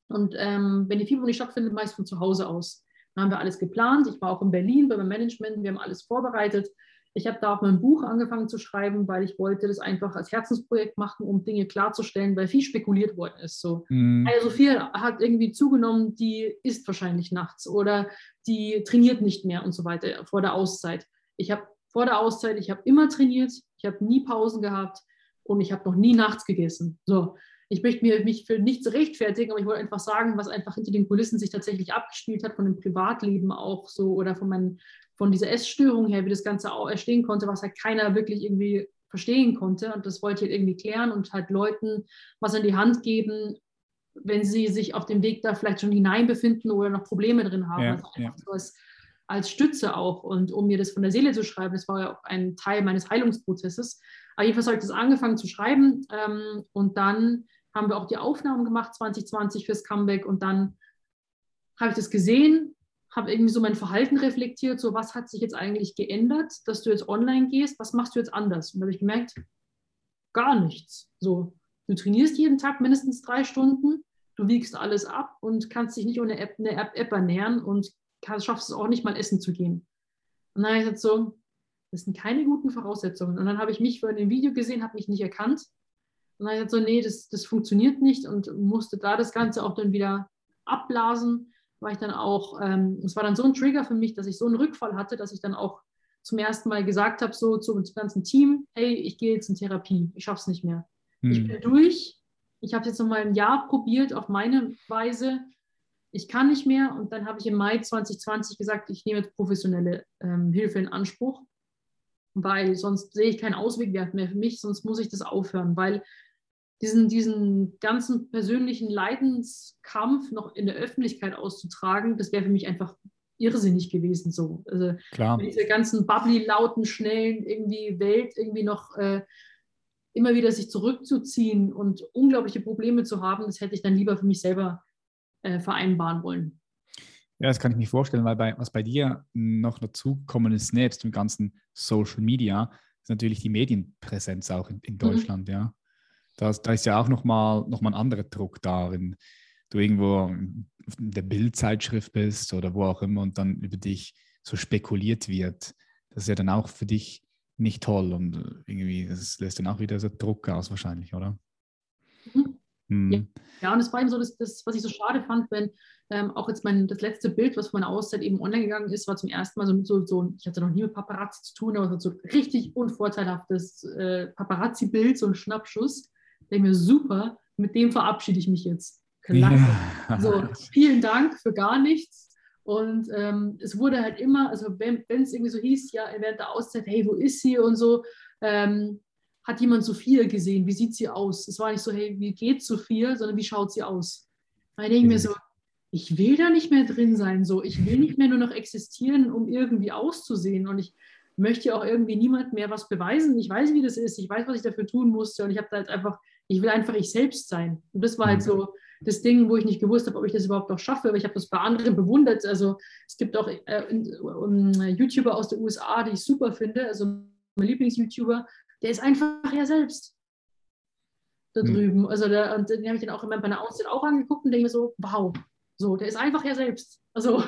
Und ähm, wenn die FIBO nicht stattfindet, meist von zu Hause aus. Dann haben wir alles geplant. Ich war auch in Berlin beim Management, wir haben alles vorbereitet. Ich habe da auch mein Buch angefangen zu schreiben, weil ich wollte das einfach als Herzensprojekt machen, um Dinge klarzustellen, weil viel spekuliert worden ist. So. Mhm. Also viel hat irgendwie zugenommen, die isst wahrscheinlich nachts oder die trainiert nicht mehr und so weiter vor der Auszeit. Ich habe vor der Auszeit, ich habe immer trainiert, ich habe nie Pausen gehabt und ich habe noch nie nachts gegessen. So, ich möchte mir, mich für nichts rechtfertigen, aber ich wollte einfach sagen, was einfach hinter den Kulissen sich tatsächlich abgespielt hat, von dem Privatleben auch so oder von meinen von dieser Essstörung her, wie das Ganze auch entstehen konnte, was halt keiner wirklich irgendwie verstehen konnte. Und das wollte ich halt irgendwie klären und halt Leuten was in die Hand geben, wenn sie sich auf dem Weg da vielleicht schon hinein befinden oder noch Probleme drin haben. Ja, also einfach ja. so als, als Stütze auch. Und um mir das von der Seele zu schreiben, das war ja auch ein Teil meines Heilungsprozesses. Aber jedenfalls habe ich das angefangen zu schreiben ähm, und dann haben wir auch die Aufnahmen gemacht 2020 fürs Comeback und dann habe ich das gesehen habe irgendwie so mein Verhalten reflektiert, so was hat sich jetzt eigentlich geändert, dass du jetzt online gehst, was machst du jetzt anders? Und da habe ich gemerkt, gar nichts. So, du trainierst jeden Tag mindestens drei Stunden, du wiegst alles ab und kannst dich nicht ohne App, eine App, App ernähren und kann, schaffst es auch nicht mal essen zu gehen. Und dann habe ich gesagt so, das sind keine guten Voraussetzungen. Und dann habe ich mich vor dem Video gesehen, habe mich nicht erkannt. Und dann habe ich gesagt so, nee, das, das funktioniert nicht und musste da das Ganze auch dann wieder abblasen war ich dann auch, ähm, es war dann so ein Trigger für mich, dass ich so einen Rückfall hatte, dass ich dann auch zum ersten Mal gesagt habe, so zum, ganzen Team, hey, ich gehe jetzt in Therapie, ich schaffe es nicht mehr. Hm. Ich bin durch, ich habe jetzt noch mal ein Jahr probiert auf meine Weise, ich kann nicht mehr und dann habe ich im Mai 2020 gesagt, ich nehme jetzt professionelle ähm, Hilfe in Anspruch, weil sonst sehe ich keinen Ausweg mehr für mich, sonst muss ich das aufhören, weil diesen, diesen ganzen persönlichen Leidenskampf noch in der Öffentlichkeit auszutragen, das wäre für mich einfach irrsinnig gewesen. So. Also Klar. diese ganzen bubbly, lauten, schnellen irgendwie Welt irgendwie noch äh, immer wieder sich zurückzuziehen und unglaubliche Probleme zu haben, das hätte ich dann lieber für mich selber äh, vereinbaren wollen. Ja, das kann ich mir vorstellen, weil bei, was bei dir noch dazu kommen ist, nebst dem ganzen Social Media, ist natürlich die Medienpräsenz auch in, in mhm. Deutschland, mhm. ja. Da, da ist ja auch nochmal noch mal ein anderer Druck da, wenn du irgendwo in der Bildzeitschrift bist oder wo auch immer und dann über dich so spekuliert wird. Das ist ja dann auch für dich nicht toll und irgendwie, das lässt dann auch wieder so Druck aus wahrscheinlich, oder? Mhm. Mhm. Ja, und es war eben so, das, das, was ich so schade fand, wenn ähm, auch jetzt mein, das letzte Bild, was von meiner Auszeit eben online gegangen ist, war zum ersten Mal so, so, so ich hatte noch nie mit Paparazzi zu tun, aber so richtig unvorteilhaftes äh, Paparazzi-Bild, so ein Schnappschuss. Der mir super, mit dem verabschiede ich mich jetzt. Klasse. Ja. So, vielen Dank für gar nichts. Und ähm, es wurde halt immer, also wenn es irgendwie so hieß, ja, während der Auszeit, hey, wo ist sie und so, ähm, hat jemand Sophia gesehen? Wie sieht sie aus? Es war nicht so, hey, wie geht Sophia, sondern wie schaut sie aus? Da denke ich mir so, ich will da nicht mehr drin sein, so, ich will nicht mehr nur noch existieren, um irgendwie auszusehen und ich möchte auch irgendwie niemand mehr was beweisen. Ich weiß, wie das ist, ich weiß, was ich dafür tun musste und ich habe da jetzt einfach, ich will einfach ich selbst sein. Und das war halt so das Ding, wo ich nicht gewusst habe, ob ich das überhaupt noch schaffe, aber ich habe das bei anderen bewundert. Also es gibt auch äh, um, YouTuber aus den USA, die ich super finde, also mein Lieblings-YouTuber, der ist einfach er selbst da hm. drüben. Also der, und den habe ich dann auch immer bei einer Auszeit auch angeguckt und denke mir so, wow, so, der ist einfach er selbst. Also,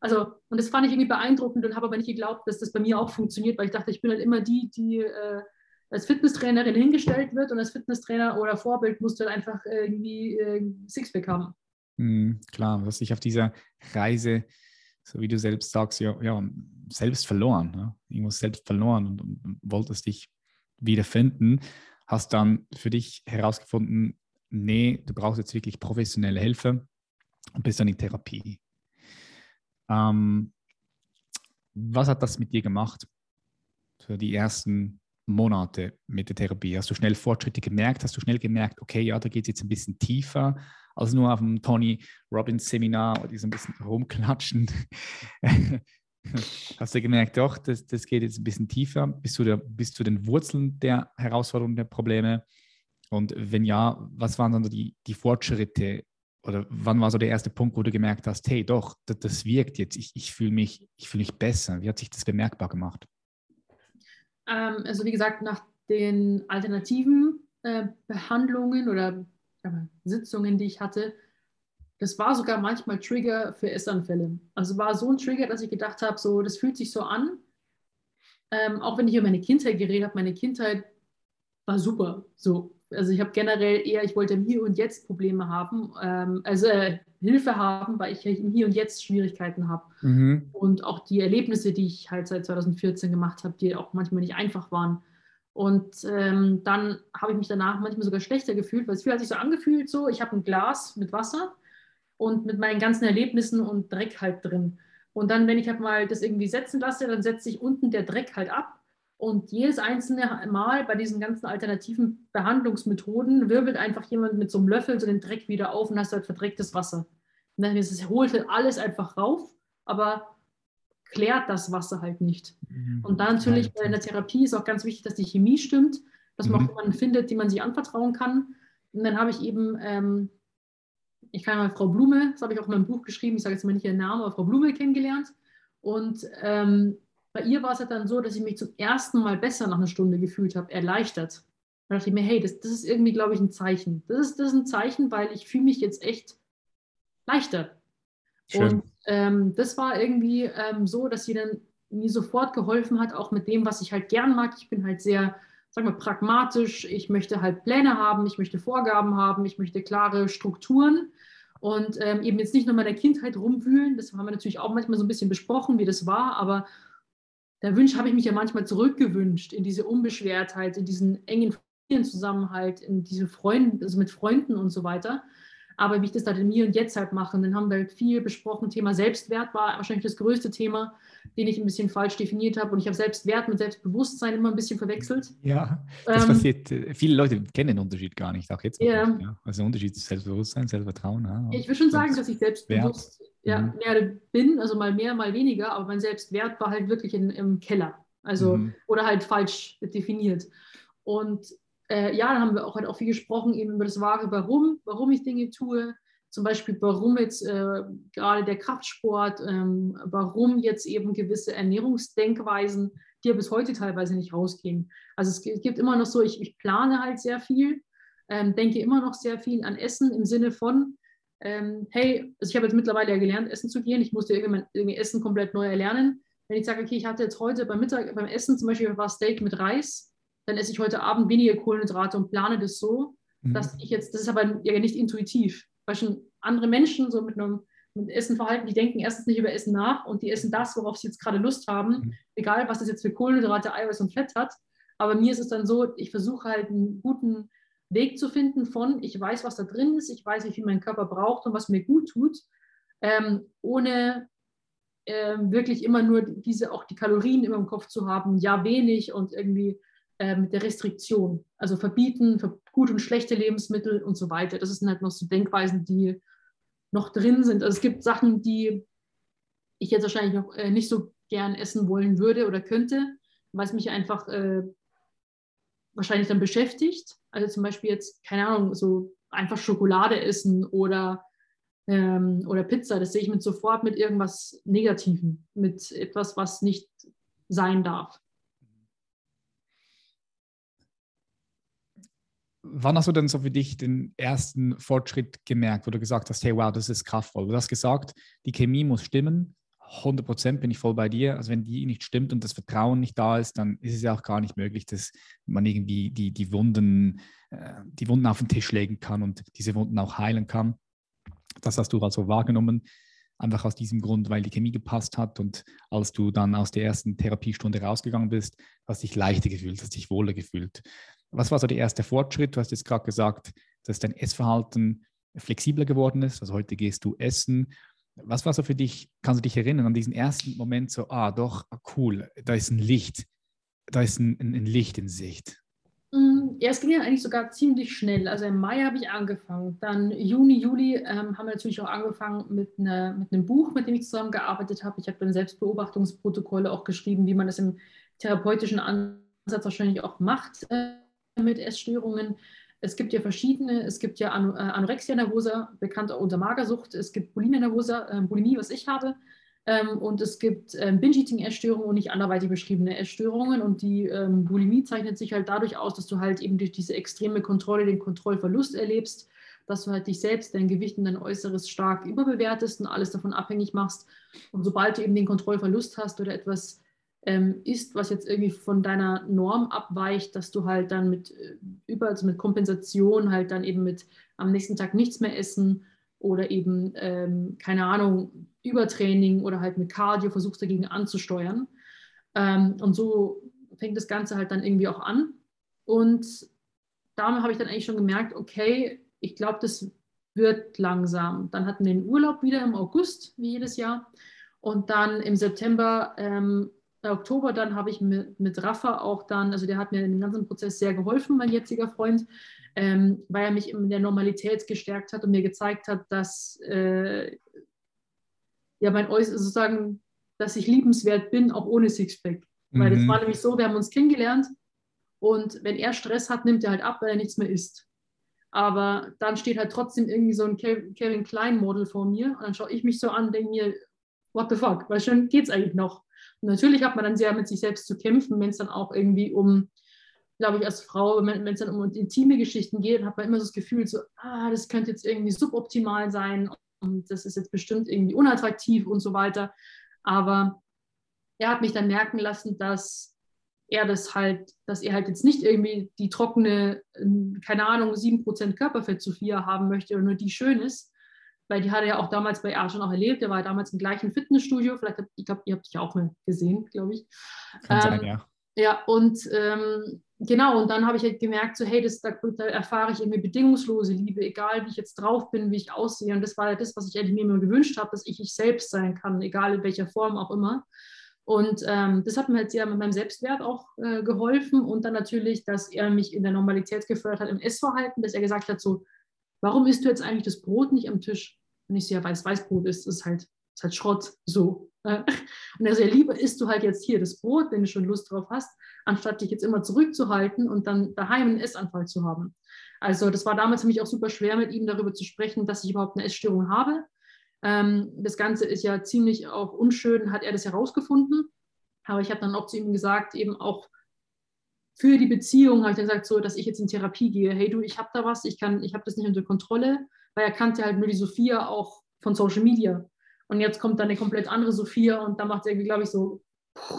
also, und das fand ich irgendwie beeindruckend und habe aber nicht geglaubt, dass das bei mir auch funktioniert, weil ich dachte, ich bin halt immer die, die äh, als Fitnesstrainerin hingestellt wird und als Fitnesstrainer oder Vorbild musst du halt einfach irgendwie äh, Sixpack haben. Mhm, klar, du hast dich auf dieser Reise, so wie du selbst sagst, ja, ja selbst verloren. Ja? Irgendwo selbst verloren und, und wolltest dich wiederfinden, hast dann für dich herausgefunden, nee, du brauchst jetzt wirklich professionelle Hilfe und bist dann in Therapie. Ähm, was hat das mit dir gemacht für die ersten Monate mit der Therapie? Hast du schnell Fortschritte gemerkt? Hast du schnell gemerkt, okay, ja, da geht es jetzt ein bisschen tiefer als nur auf dem Tony Robbins Seminar, die so ein bisschen rumklatschen? Hast du gemerkt, doch, das, das geht jetzt ein bisschen tiefer bis zu, der, bis zu den Wurzeln der Herausforderungen, der Probleme? Und wenn ja, was waren dann die, die Fortschritte oder wann war so der erste Punkt, wo du gemerkt hast, hey, doch, das, das wirkt jetzt, ich, ich fühle mich, fühl mich besser? Wie hat sich das bemerkbar gemacht? Ähm, also wie gesagt, nach den alternativen äh, Behandlungen oder äh, Sitzungen, die ich hatte, das war sogar manchmal Trigger für Essanfälle. Also war so ein Trigger, dass ich gedacht habe, so, das fühlt sich so an. Ähm, auch wenn ich über meine Kindheit geredet habe, meine Kindheit war super. So, also ich habe generell eher, ich wollte Hier und Jetzt Probleme haben, ähm, also äh, Hilfe haben, weil ich Hier und Jetzt Schwierigkeiten habe. Mhm. Und auch die Erlebnisse, die ich halt seit 2014 gemacht habe, die auch manchmal nicht einfach waren. Und ähm, dann habe ich mich danach manchmal sogar schlechter gefühlt, weil es hat sich so angefühlt, so ich habe ein Glas mit Wasser und mit meinen ganzen Erlebnissen und Dreck halt drin. Und dann, wenn ich halt mal das irgendwie setzen lasse, dann setzt sich unten der Dreck halt ab und jedes einzelne Mal bei diesen ganzen alternativen Behandlungsmethoden wirbelt einfach jemand mit so einem Löffel so den Dreck wieder auf und hast halt verdrecktes Wasser. Und dann ist es, holt halt alles einfach rauf, aber klärt das Wasser halt nicht. Mhm. Und dann natürlich bei der Therapie ist auch ganz wichtig, dass die Chemie stimmt, dass man mhm. auch jemanden findet, dem man sich anvertrauen kann. Und dann habe ich eben, ähm, ich kann mal Frau Blume, das habe ich auch in meinem Buch geschrieben, ich sage jetzt mal nicht ihren Namen, aber Frau Blume kennengelernt. Und ähm, bei ihr war es halt dann so, dass ich mich zum ersten Mal besser nach einer Stunde gefühlt habe, erleichtert. Da dachte ich mir, hey, das, das ist irgendwie, glaube ich, ein Zeichen. Das ist, das ist ein Zeichen, weil ich fühle mich jetzt echt leichter. Schön. Und ähm, das war irgendwie ähm, so, dass sie dann mir sofort geholfen hat, auch mit dem, was ich halt gern mag. Ich bin halt sehr, sag mal, pragmatisch. Ich möchte halt Pläne haben, ich möchte Vorgaben haben, ich möchte klare Strukturen und ähm, eben jetzt nicht nur mal der Kindheit rumwühlen. Das haben wir natürlich auch manchmal so ein bisschen besprochen, wie das war, aber da wünsch, habe ich mich ja manchmal zurückgewünscht in diese Unbeschwertheit, in diesen engen Familienzusammenhalt, in diese Freunde, also mit Freunden und so weiter. Aber wie ich das halt in mir und jetzt halt mache, dann haben wir halt viel besprochen. Thema Selbstwert war wahrscheinlich das größte Thema, den ich ein bisschen falsch definiert habe. Und ich habe Selbstwert mit Selbstbewusstsein immer ein bisschen verwechselt. Ja, das ähm, passiert. Äh, viele Leute kennen den Unterschied gar nicht, auch jetzt. Yeah. Nicht, ja. Also der Unterschied ist Selbstbewusstsein, Selbstvertrauen. Ja. Ich würde schon sagen, dass ich selbstbewusst ja, mhm. mehr bin, also mal mehr, mal weniger, aber mein Selbstwert war halt wirklich in, im Keller. Also, mhm. oder halt falsch definiert. Und äh, ja, da haben wir auch halt auch viel gesprochen, eben über das wahre Warum, warum ich Dinge tue. Zum Beispiel, warum jetzt äh, gerade der Kraftsport, ähm, warum jetzt eben gewisse Ernährungsdenkweisen, die ja bis heute teilweise nicht rausgehen. Also es gibt immer noch so, ich, ich plane halt sehr viel, ähm, denke immer noch sehr viel an Essen im Sinne von, ähm, hey, also ich habe jetzt mittlerweile ja gelernt, essen zu gehen. Ich musste irgendwie, irgendwie Essen komplett neu erlernen. Wenn ich sage, okay, ich hatte jetzt heute beim Mittag, beim Essen zum Beispiel war Steak mit Reis, dann esse ich heute Abend weniger Kohlenhydrate und plane das so, mhm. dass ich jetzt, das ist aber ja nicht intuitiv, weil schon andere Menschen so mit einem mit Essen verhalten, die denken erstens nicht über Essen nach und die essen das, worauf sie jetzt gerade Lust haben, mhm. egal was das jetzt für Kohlenhydrate, Eiweiß und Fett hat. Aber mir ist es dann so, ich versuche halt einen guten Weg zu finden von, ich weiß, was da drin ist, ich weiß, wie viel mein Körper braucht und was mir gut tut, ähm, ohne ähm, wirklich immer nur diese, auch die Kalorien immer im Kopf zu haben, ja wenig und irgendwie äh, mit der Restriktion. Also verbieten für gut und schlechte Lebensmittel und so weiter. Das sind halt noch so Denkweisen, die noch drin sind. Also es gibt Sachen, die ich jetzt wahrscheinlich noch äh, nicht so gern essen wollen würde oder könnte, weil es mich einfach äh, wahrscheinlich dann beschäftigt. Also zum Beispiel jetzt, keine Ahnung, so einfach Schokolade essen oder, ähm, oder Pizza. Das sehe ich mit sofort mit irgendwas Negativem, mit etwas, was nicht sein darf. Wann hast du denn so für dich den ersten Fortschritt gemerkt, wo du gesagt hast, hey, wow, das ist kraftvoll? Du hast gesagt, die Chemie muss stimmen. 100 Prozent bin ich voll bei dir. Also wenn die nicht stimmt und das Vertrauen nicht da ist, dann ist es ja auch gar nicht möglich, dass man irgendwie die, die, Wunden, äh, die Wunden auf den Tisch legen kann und diese Wunden auch heilen kann. Das hast du also wahrgenommen, einfach aus diesem Grund, weil die Chemie gepasst hat und als du dann aus der ersten Therapiestunde rausgegangen bist, hast dich leichter gefühlt, hast dich wohler gefühlt. Was war so der erste Fortschritt? Du hast jetzt gerade gesagt, dass dein Essverhalten flexibler geworden ist. Also heute gehst du essen. Was war so für dich, kannst du dich erinnern an diesen ersten Moment so, ah doch, ah, cool, da ist ein Licht, da ist ein, ein, Licht in Sicht? Mm, ja, es ging ja eigentlich sogar ziemlich schnell. Also im Mai habe ich angefangen. Dann Juni, Juli ähm, haben wir natürlich auch angefangen mit, eine, mit einem Buch, mit dem ich zusammengearbeitet habe. Ich habe dann Selbstbeobachtungsprotokolle auch geschrieben, wie man das im therapeutischen Ansatz wahrscheinlich auch macht. Äh, mit Essstörungen. Es gibt ja verschiedene, es gibt ja äh, Anorexia nervosa, bekannt unter Magersucht, es gibt Bulimia nervosa, äh, Bulimie, was ich habe, ähm, und es gibt ähm, Binge-Eating-Essstörungen und nicht anderweitig beschriebene Essstörungen. Und die ähm, Bulimie zeichnet sich halt dadurch aus, dass du halt eben durch diese extreme Kontrolle den Kontrollverlust erlebst, dass du halt dich selbst, dein Gewicht und dein Äußeres stark überbewertest und alles davon abhängig machst. Und sobald du eben den Kontrollverlust hast oder etwas ähm, ist, was jetzt irgendwie von deiner Norm abweicht, dass du halt dann mit äh, über, also mit Kompensation halt dann eben mit am nächsten Tag nichts mehr essen oder eben, ähm, keine Ahnung, Übertraining oder halt mit Cardio versuchst dagegen anzusteuern. Ähm, und so fängt das Ganze halt dann irgendwie auch an. Und damit habe ich dann eigentlich schon gemerkt, okay, ich glaube, das wird langsam. Dann hatten wir den Urlaub wieder im August, wie jedes Jahr. Und dann im September ähm, Oktober dann habe ich mit, mit Rafa auch dann, also der hat mir in dem ganzen Prozess sehr geholfen, mein jetziger Freund, ähm, weil er mich in der Normalität gestärkt hat und mir gezeigt hat, dass äh, ja mein Äußeres sozusagen, dass ich liebenswert bin, auch ohne Sixpack. Mhm. Weil das mhm. war nämlich so, wir haben uns kennengelernt und wenn er Stress hat, nimmt er halt ab, weil er nichts mehr isst. Aber dann steht halt trotzdem irgendwie so ein Kevin Klein Model vor mir und dann schaue ich mich so an und denke mir, what the fuck, weil schon geht es eigentlich noch. Natürlich hat man dann sehr mit sich selbst zu kämpfen, wenn es dann auch irgendwie um, glaube ich, als Frau, wenn es dann um intime Geschichten geht, hat man immer so das Gefühl, so, ah, das könnte jetzt irgendwie suboptimal sein und das ist jetzt bestimmt irgendwie unattraktiv und so weiter. Aber er hat mich dann merken lassen, dass er das halt, dass er halt jetzt nicht irgendwie die trockene, keine Ahnung, 7% Körperfett zu viel haben möchte oder nur die schön ist, weil die hat er ja auch damals bei R schon auch erlebt. Der war ja damals im gleichen Fitnessstudio. Vielleicht, ich glaube, ihr habt dich auch mal gesehen, glaube ich. Kann ähm, sein, ja. Ja, und ähm, genau, und dann habe ich halt gemerkt, so, hey, das, da, da, erfahre ich irgendwie bedingungslose Liebe, egal wie ich jetzt drauf bin, wie ich aussehe. Und das war ja das, was ich eigentlich mir immer gewünscht habe, dass ich ich selbst sein kann, egal in welcher Form auch immer. Und ähm, das hat mir halt sehr mit meinem Selbstwert auch äh, geholfen. Und dann natürlich, dass er mich in der Normalität gefördert hat im Essverhalten, dass er gesagt hat, so, warum isst du jetzt eigentlich das Brot nicht am Tisch? Und ich so, ja, weil es Weißbrot ist, ist halt, ist halt Schrott, so. Und er so, ja, lieber isst du halt jetzt hier das Brot, wenn du schon Lust drauf hast, anstatt dich jetzt immer zurückzuhalten und dann daheim einen Essanfall zu haben. Also das war damals für mich auch super schwer, mit ihm darüber zu sprechen, dass ich überhaupt eine Essstörung habe. Ähm, das Ganze ist ja ziemlich auch unschön, hat er das herausgefunden. Aber ich habe dann auch zu ihm gesagt, eben auch für die Beziehung habe ich dann gesagt, so, dass ich jetzt in Therapie gehe. Hey du, ich habe da was, ich kann, ich habe das nicht unter Kontrolle weil er kannte halt nur die Sophia auch von Social Media. Und jetzt kommt dann eine komplett andere Sophia und da macht er, glaube ich, so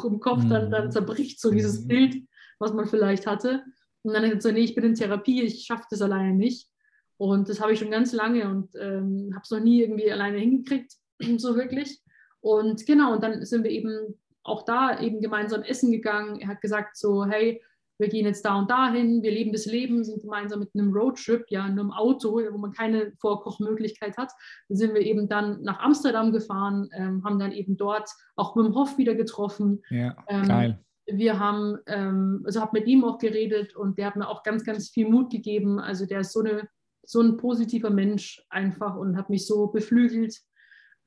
im Kopf dann, dann mhm. zerbricht, so dieses mhm. Bild, was man vielleicht hatte. Und dann hat er gesagt, nee, ich bin in Therapie, ich schaffe das alleine nicht. Und das habe ich schon ganz lange und ähm, habe es noch nie irgendwie alleine hingekriegt, so wirklich. Und genau, und dann sind wir eben auch da eben gemeinsam essen gegangen. Er hat gesagt so, hey, wir gehen jetzt da und dahin, wir leben das Leben, sind gemeinsam mit einem Roadtrip, ja, in einem Auto, wo man keine Vorkochmöglichkeit hat. Sind wir eben dann nach Amsterdam gefahren, ähm, haben dann eben dort auch Wim Hof wieder getroffen. Ja, ähm, geil. Wir haben, ähm, also habe mit ihm auch geredet und der hat mir auch ganz, ganz viel Mut gegeben. Also der ist so, eine, so ein positiver Mensch einfach und hat mich so beflügelt.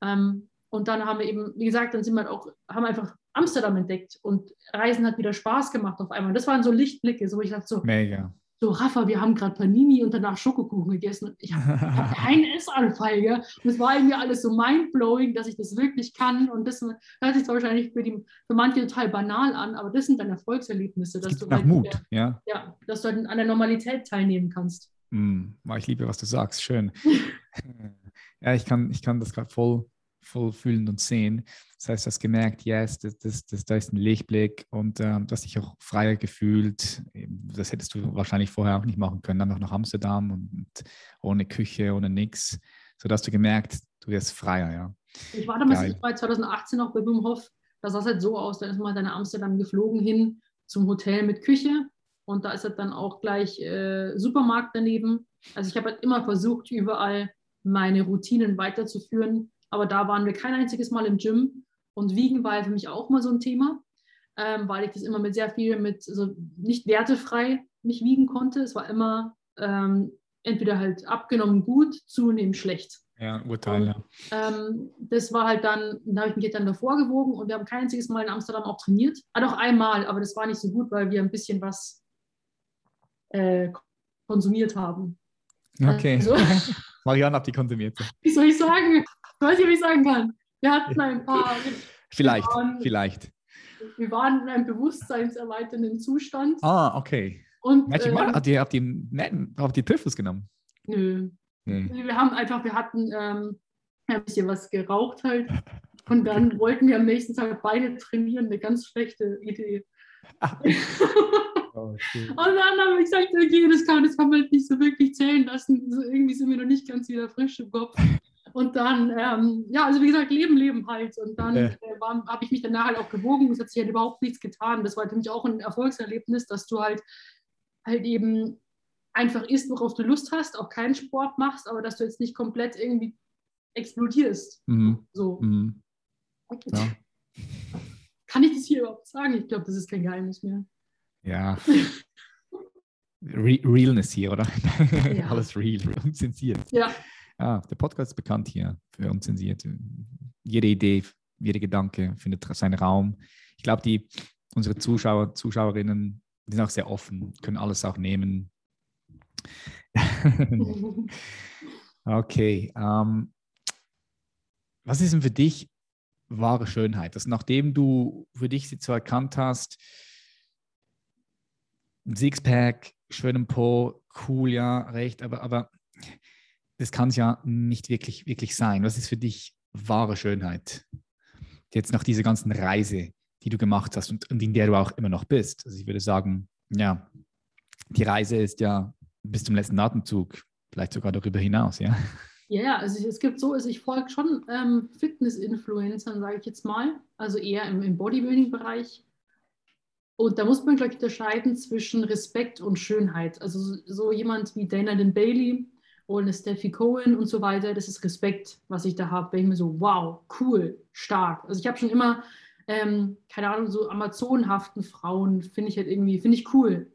Ähm, und dann haben wir eben, wie gesagt, dann sind wir auch, haben einfach Amsterdam entdeckt und Reisen hat wieder Spaß gemacht auf einmal. Das waren so Lichtblicke, so wo ich dachte so, Mega. so Rafa, wir haben gerade Panini und danach Schokokuchen gegessen und ich habe hab keinen Essanfall. Gell? Und es war irgendwie alles so mindblowing, dass ich das wirklich kann und das hört sich zwar wahrscheinlich für, die, für manche total banal an, aber das sind dann Erfolgserlebnisse, dass du, halt Mut, ja. Ja, dass du halt an der Normalität teilnehmen kannst. Mm, ich liebe, was du sagst, schön. ja, ich kann, ich kann das gerade voll voll fühlen und sehen. Das heißt, du hast gemerkt, yes, das, das, das, da ist ein Lichtblick und äh, du hast dich auch freier gefühlt. Das hättest du wahrscheinlich vorher auch nicht machen können. Dann noch nach Amsterdam und ohne Küche, ohne nichts, sodass du gemerkt, du wirst freier, ja. Ich war damals ich war 2018 auch bei Bumhof. Da sah es halt so aus, da ist man dann nach Amsterdam geflogen hin zum Hotel mit Küche und da ist halt dann auch gleich äh, Supermarkt daneben. Also ich habe halt immer versucht, überall meine Routinen weiterzuführen aber da waren wir kein einziges Mal im Gym. Und Wiegen war für mich auch mal so ein Thema, ähm, weil ich das immer mit sehr viel, mit, also nicht wertefrei mich wiegen konnte. Es war immer ähm, entweder halt abgenommen gut, zunehmend schlecht. Ja, Urteil, ja. Ähm, das war halt dann, da habe ich mich dann davor gewogen und wir haben kein einziges Mal in Amsterdam auch trainiert. Ah, doch einmal, aber das war nicht so gut, weil wir ein bisschen was äh, konsumiert haben. Okay. Also, Marianne hat die konsumiert. Wie soll ich sagen? Ich weiß nicht, wie ich sagen kann. Wir hatten ein paar. vielleicht, waren, vielleicht. Wir waren in einem bewusstseinserweiternden Zustand. Ah, okay. Und, äh, mal, habt ihr, habt ihr, habt ihr Töffels genommen? Nö. Nee. Wir haben einfach, wir hatten ähm, ein bisschen was geraucht halt. Und dann wollten wir am nächsten Tag Beine trainieren. Eine ganz schlechte Idee. Oh, und dann habe ich gesagt, okay, das kann, das kann man nicht so wirklich zählen lassen. Also irgendwie sind wir noch nicht ganz wieder frisch im Kopf. Und dann, ähm, ja, also wie gesagt, Leben, Leben halt. Und dann äh. äh, habe ich mich danach halt auch gewogen. Es hat sich halt überhaupt nichts getan. Das war für mich auch ein Erfolgserlebnis, dass du halt halt eben einfach isst, worauf du Lust hast, auch keinen Sport machst, aber dass du jetzt nicht komplett irgendwie explodierst. Mhm. So. Mhm. Ja. Kann ich das hier überhaupt sagen? Ich glaube, das ist kein Geheimnis mehr. Ja. Re Realness hier, oder? Ja. Alles real, unzensiert. Ja. Ah, der Podcast ist bekannt hier für unzensiert. Jede Idee, jeder Gedanke findet seinen Raum. Ich glaube, die unsere Zuschauer, Zuschauerinnen, die sind auch sehr offen, können alles auch nehmen. okay. Ähm, was ist denn für dich wahre Schönheit? Dass nachdem du für dich sie zwar erkannt hast, ein Sixpack, schönen Po, cool, ja, recht, aber, aber das kann es ja nicht wirklich, wirklich sein. Was ist für dich wahre Schönheit? Jetzt nach dieser ganzen Reise, die du gemacht hast und, und in der du auch immer noch bist. Also ich würde sagen, ja, die Reise ist ja bis zum letzten Atemzug, vielleicht sogar darüber hinaus, ja. Ja, also es gibt so, also ich folge schon ähm, Fitness-Influencern, sage ich jetzt mal, also eher im, im Bodybuilding-Bereich. Und da muss man, glaube ich, unterscheiden zwischen Respekt und Schönheit. Also so jemand wie Dana Den Bailey oder Steffi Cohen und so weiter, das ist Respekt, was ich da habe. Bin ich mir so, wow, cool, stark. Also ich habe schon immer, ähm, keine Ahnung, so amazonhaften Frauen finde ich halt irgendwie, finde ich cool.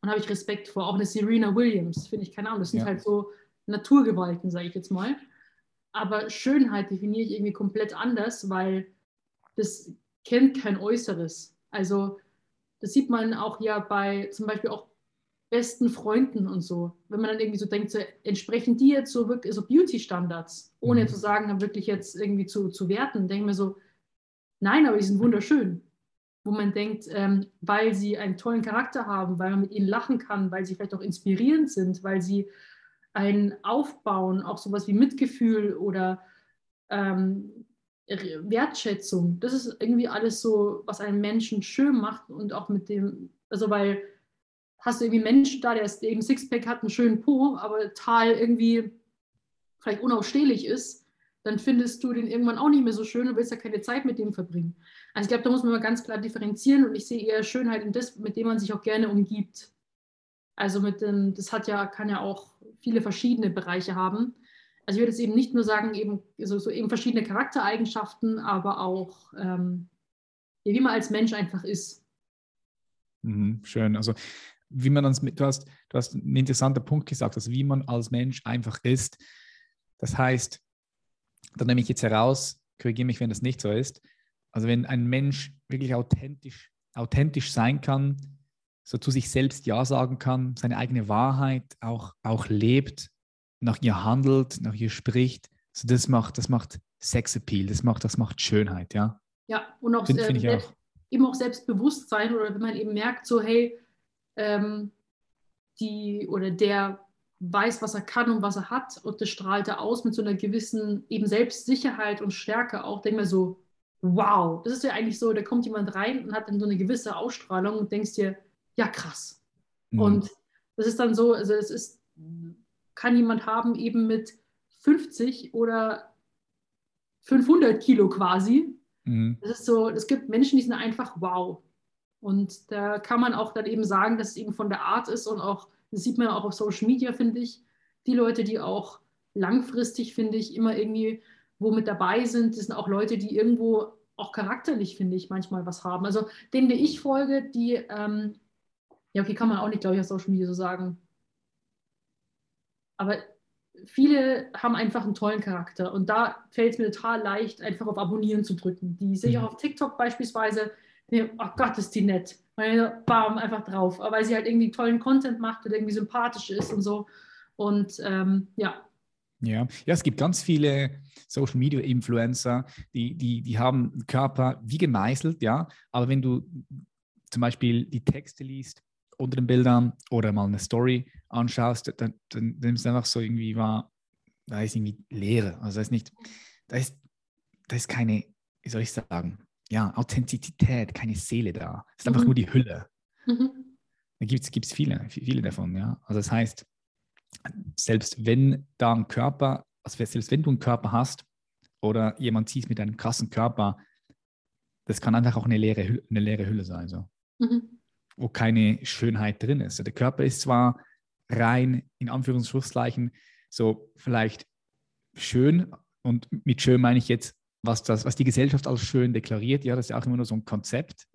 Und habe ich Respekt vor. Auch eine Serena Williams, finde ich, keine Ahnung, das sind ja. halt so Naturgewalten, sage ich jetzt mal. Aber Schönheit definiere ich irgendwie komplett anders, weil das kennt kein Äußeres. Also das sieht man auch ja bei zum Beispiel auch besten Freunden und so. Wenn man dann irgendwie so denkt, so, entsprechen die jetzt so wirklich so Beauty-Standards, ohne mhm. zu sagen, dann wirklich jetzt irgendwie zu, zu werten, denke mir so, nein, aber die sind wunderschön. Wo man denkt, ähm, weil sie einen tollen Charakter haben, weil man mit ihnen lachen kann, weil sie vielleicht auch inspirierend sind, weil sie einen aufbauen, auch sowas wie Mitgefühl oder ähm, Wertschätzung. Das ist irgendwie alles so, was einen Menschen schön macht und auch mit dem, also weil hast du irgendwie einen Menschen da, der eben Sixpack hat, einen schönen Po, aber total irgendwie vielleicht unausstehlich ist, dann findest du den irgendwann auch nicht mehr so schön und willst ja keine Zeit mit dem verbringen. Also ich glaube, da muss man mal ganz klar differenzieren und ich sehe eher Schönheit in das, mit dem man sich auch gerne umgibt. Also mit dem, das hat ja, kann ja auch viele verschiedene Bereiche haben. Also ich würde jetzt eben nicht nur sagen, eben so, so eben verschiedene Charaktereigenschaften, aber auch ähm, wie man als Mensch einfach ist. Mhm, schön. Also wie man dann, du hast, du hast einen interessanten Punkt gesagt, also wie man als Mensch einfach ist. Das heißt, da nehme ich jetzt heraus, korrigiere mich, wenn das nicht so ist. Also wenn ein Mensch wirklich authentisch, authentisch sein kann, so zu sich selbst Ja sagen kann, seine eigene Wahrheit auch, auch lebt, nach ihr handelt, nach ihr spricht, so das macht, das macht Sexappeal, das macht, das macht Schönheit, ja. Ja, und auch, find, äh, auch. eben auch Selbstbewusstsein oder wenn man eben merkt, so hey, ähm, die oder der weiß, was er kann und was er hat und das strahlt er aus mit so einer gewissen eben Selbstsicherheit und Stärke auch, denke mir so, wow, das ist ja eigentlich so, da kommt jemand rein und hat dann so eine gewisse Ausstrahlung und denkst dir, ja krass. Mhm. Und das ist dann so, also es ist, kann jemand haben eben mit 50 oder 500 Kilo quasi. Mhm. Das ist so, es gibt Menschen, die sind einfach wow. Und da kann man auch dann eben sagen, dass es eben von der Art ist und auch, das sieht man auch auf Social Media, finde ich, die Leute, die auch langfristig, finde ich, immer irgendwie wo mit dabei sind, das sind auch Leute, die irgendwo auch charakterlich, finde ich, manchmal was haben. Also denen, die ich folge, die, ähm, ja, okay, kann man auch nicht, glaube ich, auf Social Media so sagen. Aber viele haben einfach einen tollen Charakter und da fällt es mir total leicht, einfach auf Abonnieren zu drücken. Die sehe ich mhm. auch auf TikTok beispielsweise, nee, oh Gott, ist die nett. Bam, einfach drauf. Weil sie halt irgendwie tollen Content macht oder irgendwie sympathisch ist und so. Und ähm, ja. Ja. ja, es gibt ganz viele Social Media Influencer, die, die, die haben Körper wie gemeißelt, ja. Aber wenn du zum Beispiel die Texte liest unter den Bildern oder mal eine Story anschaust, dann, dann nimmst du einfach so irgendwie wahr, da ist irgendwie Leere. Also da ist nicht, da ist, da ist keine, wie soll ich sagen, ja, Authentizität, keine Seele da. Es ist einfach mhm. nur die Hülle. Mhm. Da gibt es viele, viele davon, ja. Also das heißt, selbst wenn da ein Körper, also selbst wenn du einen Körper hast oder jemand siehst mit einem krassen Körper, das kann einfach auch eine leere, eine leere Hülle sein, so. Mhm. wo keine Schönheit drin ist. Der Körper ist zwar rein, in Anführungszeichen, so vielleicht schön, und mit schön meine ich jetzt was, das, was die Gesellschaft als schön deklariert, ja, das ist ja auch immer nur so ein Konzept,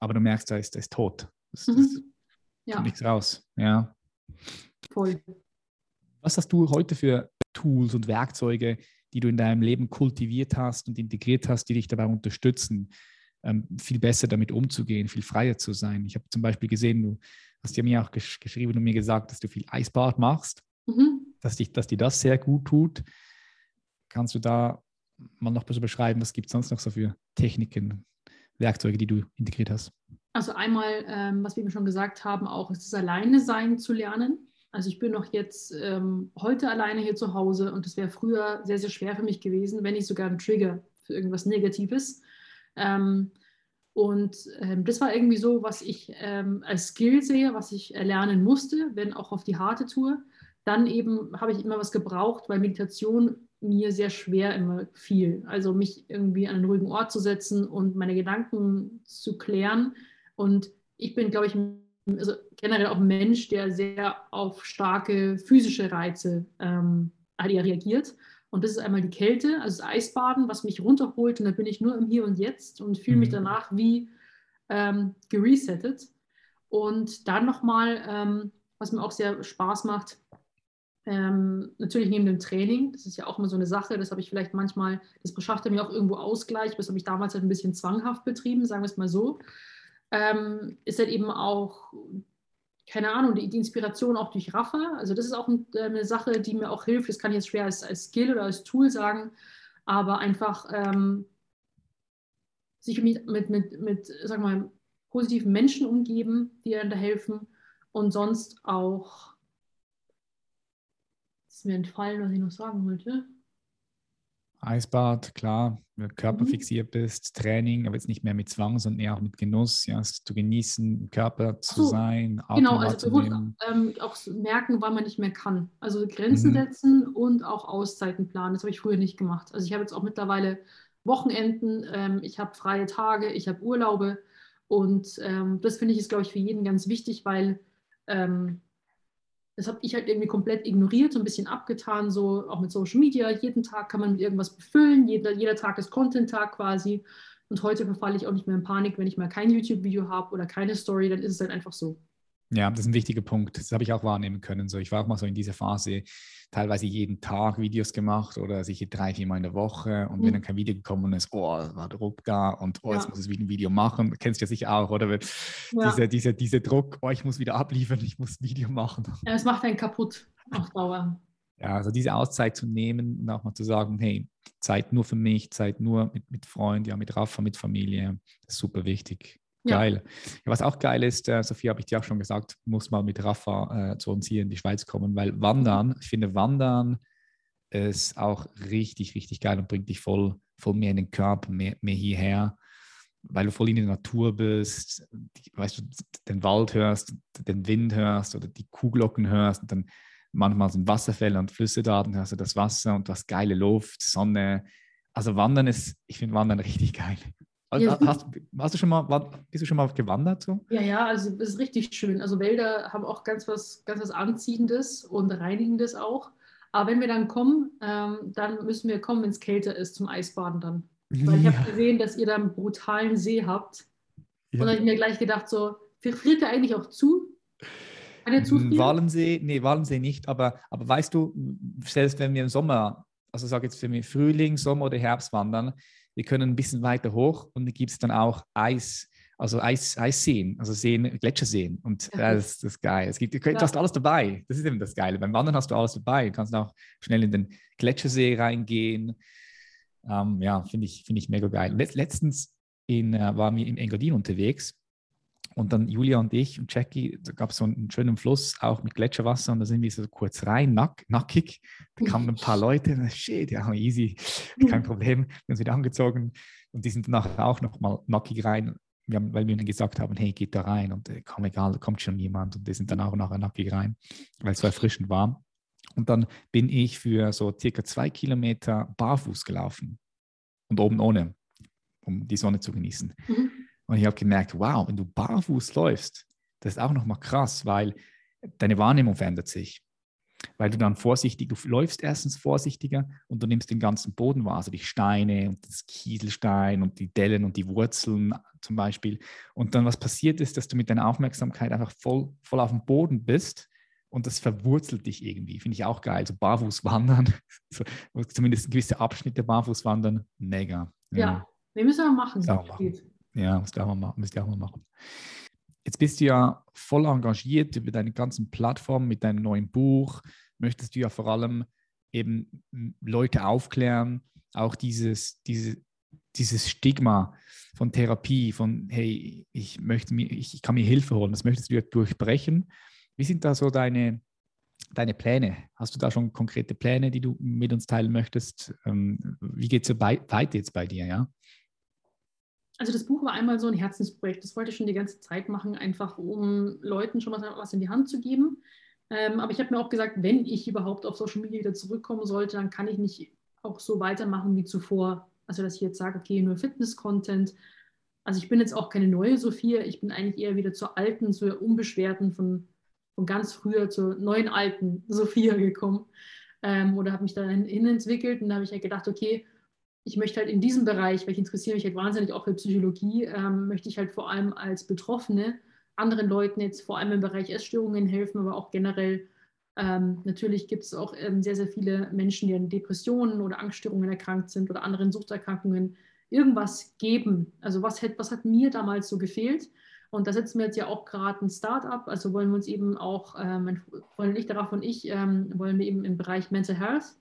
aber du merkst, da ist, da ist tot. Das, mhm. das ja. kommt nichts raus. Ja. Voll. Was hast du heute für Tools und Werkzeuge, die du in deinem Leben kultiviert hast und integriert hast, die dich dabei unterstützen, ähm, viel besser damit umzugehen, viel freier zu sein? Ich habe zum Beispiel gesehen, du hast ja mir auch gesch geschrieben und mir gesagt, dass du viel Eisbad machst, mhm. dass, dich, dass dir das sehr gut tut. Kannst du da mal noch besser beschreiben, was gibt es sonst noch so für Techniken, Werkzeuge, die du integriert hast? Also einmal, ähm, was wir eben schon gesagt haben, auch ist das Alleine sein zu lernen. Also ich bin noch jetzt ähm, heute alleine hier zu Hause und es wäre früher sehr, sehr schwer für mich gewesen, wenn nicht sogar ein Trigger für irgendwas Negatives. Ähm, und ähm, das war irgendwie so, was ich ähm, als Skill sehe, was ich erlernen musste, wenn auch auf die harte Tour. Dann eben habe ich immer was gebraucht, weil Meditation mir sehr schwer immer fiel. Also mich irgendwie an einen ruhigen Ort zu setzen und meine Gedanken zu klären. Und ich bin, glaube ich, also generell auch ein Mensch, der sehr auf starke physische Reize ähm, reagiert. Und das ist einmal die Kälte, also das Eisbaden, was mich runterholt. Und da bin ich nur im Hier und Jetzt und fühle mhm. mich danach wie ähm, geresettet. Und dann nochmal, ähm, was mir auch sehr Spaß macht, ähm, natürlich neben dem Training, das ist ja auch immer so eine Sache, das habe ich vielleicht manchmal, das beschafft mir auch irgendwo Ausgleich, das habe ich damals halt ein bisschen zwanghaft betrieben, sagen wir es mal so. Ähm, ist halt eben auch, keine Ahnung, die, die, Inspiration auch durch Rafa. Also das ist auch ein, äh, eine Sache, die mir auch hilft. Das kann ich jetzt schwer als, als Skill oder als Tool sagen, aber einfach ähm, sich mit, mit, mit, mit, sag mal, positiven Menschen umgeben, die einem da helfen und sonst auch ist mir entfallen, was ich noch sagen wollte. Eisbad, klar, körperfixiert mhm. bist, Training, aber jetzt nicht mehr mit Zwang, sondern eher auch mit Genuss, ja, zu genießen, im Körper zu so, sein, Atem Genau, also bewusst ähm, auch merken, wann man nicht mehr kann. Also Grenzen mhm. setzen und auch Auszeiten planen. Das habe ich früher nicht gemacht. Also ich habe jetzt auch mittlerweile Wochenenden, ähm, ich habe freie Tage, ich habe Urlaube und ähm, das finde ich ist, glaube ich, für jeden ganz wichtig, weil ähm, das habe ich halt irgendwie komplett ignoriert, so ein bisschen abgetan, so auch mit Social Media. Jeden Tag kann man mit irgendwas befüllen, jeder, jeder Tag ist Content-Tag quasi. Und heute verfalle ich auch nicht mehr in Panik, wenn ich mal kein YouTube-Video habe oder keine Story, dann ist es halt einfach so. Ja, das ist ein wichtiger Punkt. Das habe ich auch wahrnehmen können. So, ich war auch mal so in dieser Phase, teilweise jeden Tag Videos gemacht oder sicher drei, vier Mal in der Woche. Und mhm. wenn dann kein Video gekommen ist, oh, war Druck da und oh, jetzt muss ich wieder ein Video machen. Du kennst ja sicher auch, oder? Ja. Dieser, dieser, dieser Druck, oh, ich muss wieder abliefern, ich muss ein Video machen. Ja, es macht einen kaputt auf Dauer. Ja, also diese Auszeit zu nehmen und auch mal zu sagen, hey, Zeit nur für mich, Zeit nur mit, mit Freunden, ja, mit Rafa, mit Familie, ist super wichtig. Geil. Ja. was auch geil ist, äh, Sophie, habe ich dir auch schon gesagt, muss mal mit Rafa äh, zu uns hier in die Schweiz kommen, weil Wandern, ich finde, Wandern ist auch richtig, richtig geil und bringt dich voll, voll mehr in den Körper, mehr, mehr hierher, weil du voll in der Natur bist, die, weißt du, den Wald hörst, den Wind hörst oder die Kuhglocken hörst und dann manchmal sind Wasserfälle und Flüsse da, dann hörst du das Wasser und du hast geile Luft, Sonne. Also Wandern ist, ich finde Wandern richtig geil. Ja, hast, hast, du schon mal, bist du schon mal gewandert? So? Ja, ja, also es ist richtig schön. Also Wälder haben auch ganz was, ganz was Anziehendes und Reinigendes auch. Aber wenn wir dann kommen, ähm, dann müssen wir kommen, wenn es kälter ist, zum Eisbaden dann. Weil ich habe gesehen, dass ihr da einen brutalen See habt. Ja. Und dann habe ich mir gleich gedacht, so, friert der eigentlich auch zu? Walensee, nee, Walensee nicht, aber, aber weißt du, selbst wenn wir im Sommer, also sag jetzt für mich Frühling, Sommer oder Herbst wandern, wir können ein bisschen weiter hoch und da gibt es dann auch Eis, also Eis, Eisseen, also Seen, Gletscherseen. Und ja. das, das ist geil. Es gibt, du hast alles dabei. Das ist eben das Geile. Beim Wandern hast du alles dabei. Du kannst auch schnell in den Gletschersee reingehen. Ähm, ja, finde ich, find ich mega geil. Let, letztens in, äh, waren wir in Engadin unterwegs und dann Julia und ich und Jackie, da gab es so einen schönen Fluss, auch mit Gletscherwasser. Und da sind wir so kurz rein, nack, nackig. Da kamen ein paar Leute, und shit, ja, easy, kein Problem. Wir haben uns wieder angezogen und die sind nachher auch noch mal nackig rein, wir haben, weil wir ihnen gesagt haben, hey, geht da rein und äh, komm, egal, kommt schon jemand. Und die sind dann auch nachher nackig rein, weil es so erfrischend war. Und dann bin ich für so circa zwei Kilometer barfuß gelaufen und oben ohne, um die Sonne zu genießen. Mhm. Und ich habe gemerkt, wow, wenn du barfuß läufst, das ist auch nochmal krass, weil deine Wahrnehmung verändert sich. Weil du dann vorsichtig, du läufst erstens vorsichtiger und du nimmst den ganzen Boden wahr, also die Steine und das Kieselstein und die Dellen und die Wurzeln zum Beispiel. Und dann was passiert ist, dass du mit deiner Aufmerksamkeit einfach voll, voll auf dem Boden bist und das verwurzelt dich irgendwie. Finde ich auch geil. So barfuß wandern, so, zumindest gewisse Abschnitte barfuß wandern, mega. Ja, ja wir müssen wir machen. machen. Ja, müsst ihr auch mal machen. Müsst ihr auch machen. Jetzt bist du ja voll engagiert über deine ganzen Plattformen mit deinem neuen Buch. Möchtest du ja vor allem eben Leute aufklären, auch dieses, diese, dieses Stigma von Therapie, von hey, ich möchte mir, ich, kann mir Hilfe holen, das möchtest du ja durchbrechen. Wie sind da so deine, deine Pläne? Hast du da schon konkrete Pläne, die du mit uns teilen möchtest? Ähm, wie geht es so weiter jetzt bei dir, ja? Also das Buch war einmal so ein Herzensprojekt. Das wollte ich schon die ganze Zeit machen, einfach um Leuten schon was, in die Hand zu geben. Ähm, aber ich habe mir auch gesagt, wenn ich überhaupt auf Social Media wieder zurückkommen sollte, dann kann ich nicht auch so weitermachen wie zuvor. Also dass ich jetzt sage, okay, nur Fitness-Content. Also ich bin jetzt auch keine neue Sophia, ich bin eigentlich eher wieder zur alten, zur unbeschwerten, von, von ganz früher zur neuen alten Sophia gekommen. Ähm, oder habe mich da hin entwickelt und da habe ich halt gedacht, okay, ich möchte halt in diesem Bereich, weil ich interessiere mich halt wahnsinnig auch für Psychologie, ähm, möchte ich halt vor allem als Betroffene anderen Leuten jetzt vor allem im Bereich Essstörungen helfen, aber auch generell. Ähm, natürlich gibt es auch ähm, sehr, sehr viele Menschen, die an Depressionen oder Angststörungen erkrankt sind oder anderen Suchterkrankungen irgendwas geben. Also was hat, was hat mir damals so gefehlt? Und da setzen wir jetzt ja auch gerade ein Start-up, also wollen wir uns eben auch, äh, mein Freund und ich, darauf und ich, ähm, wollen wir eben im Bereich Mental Health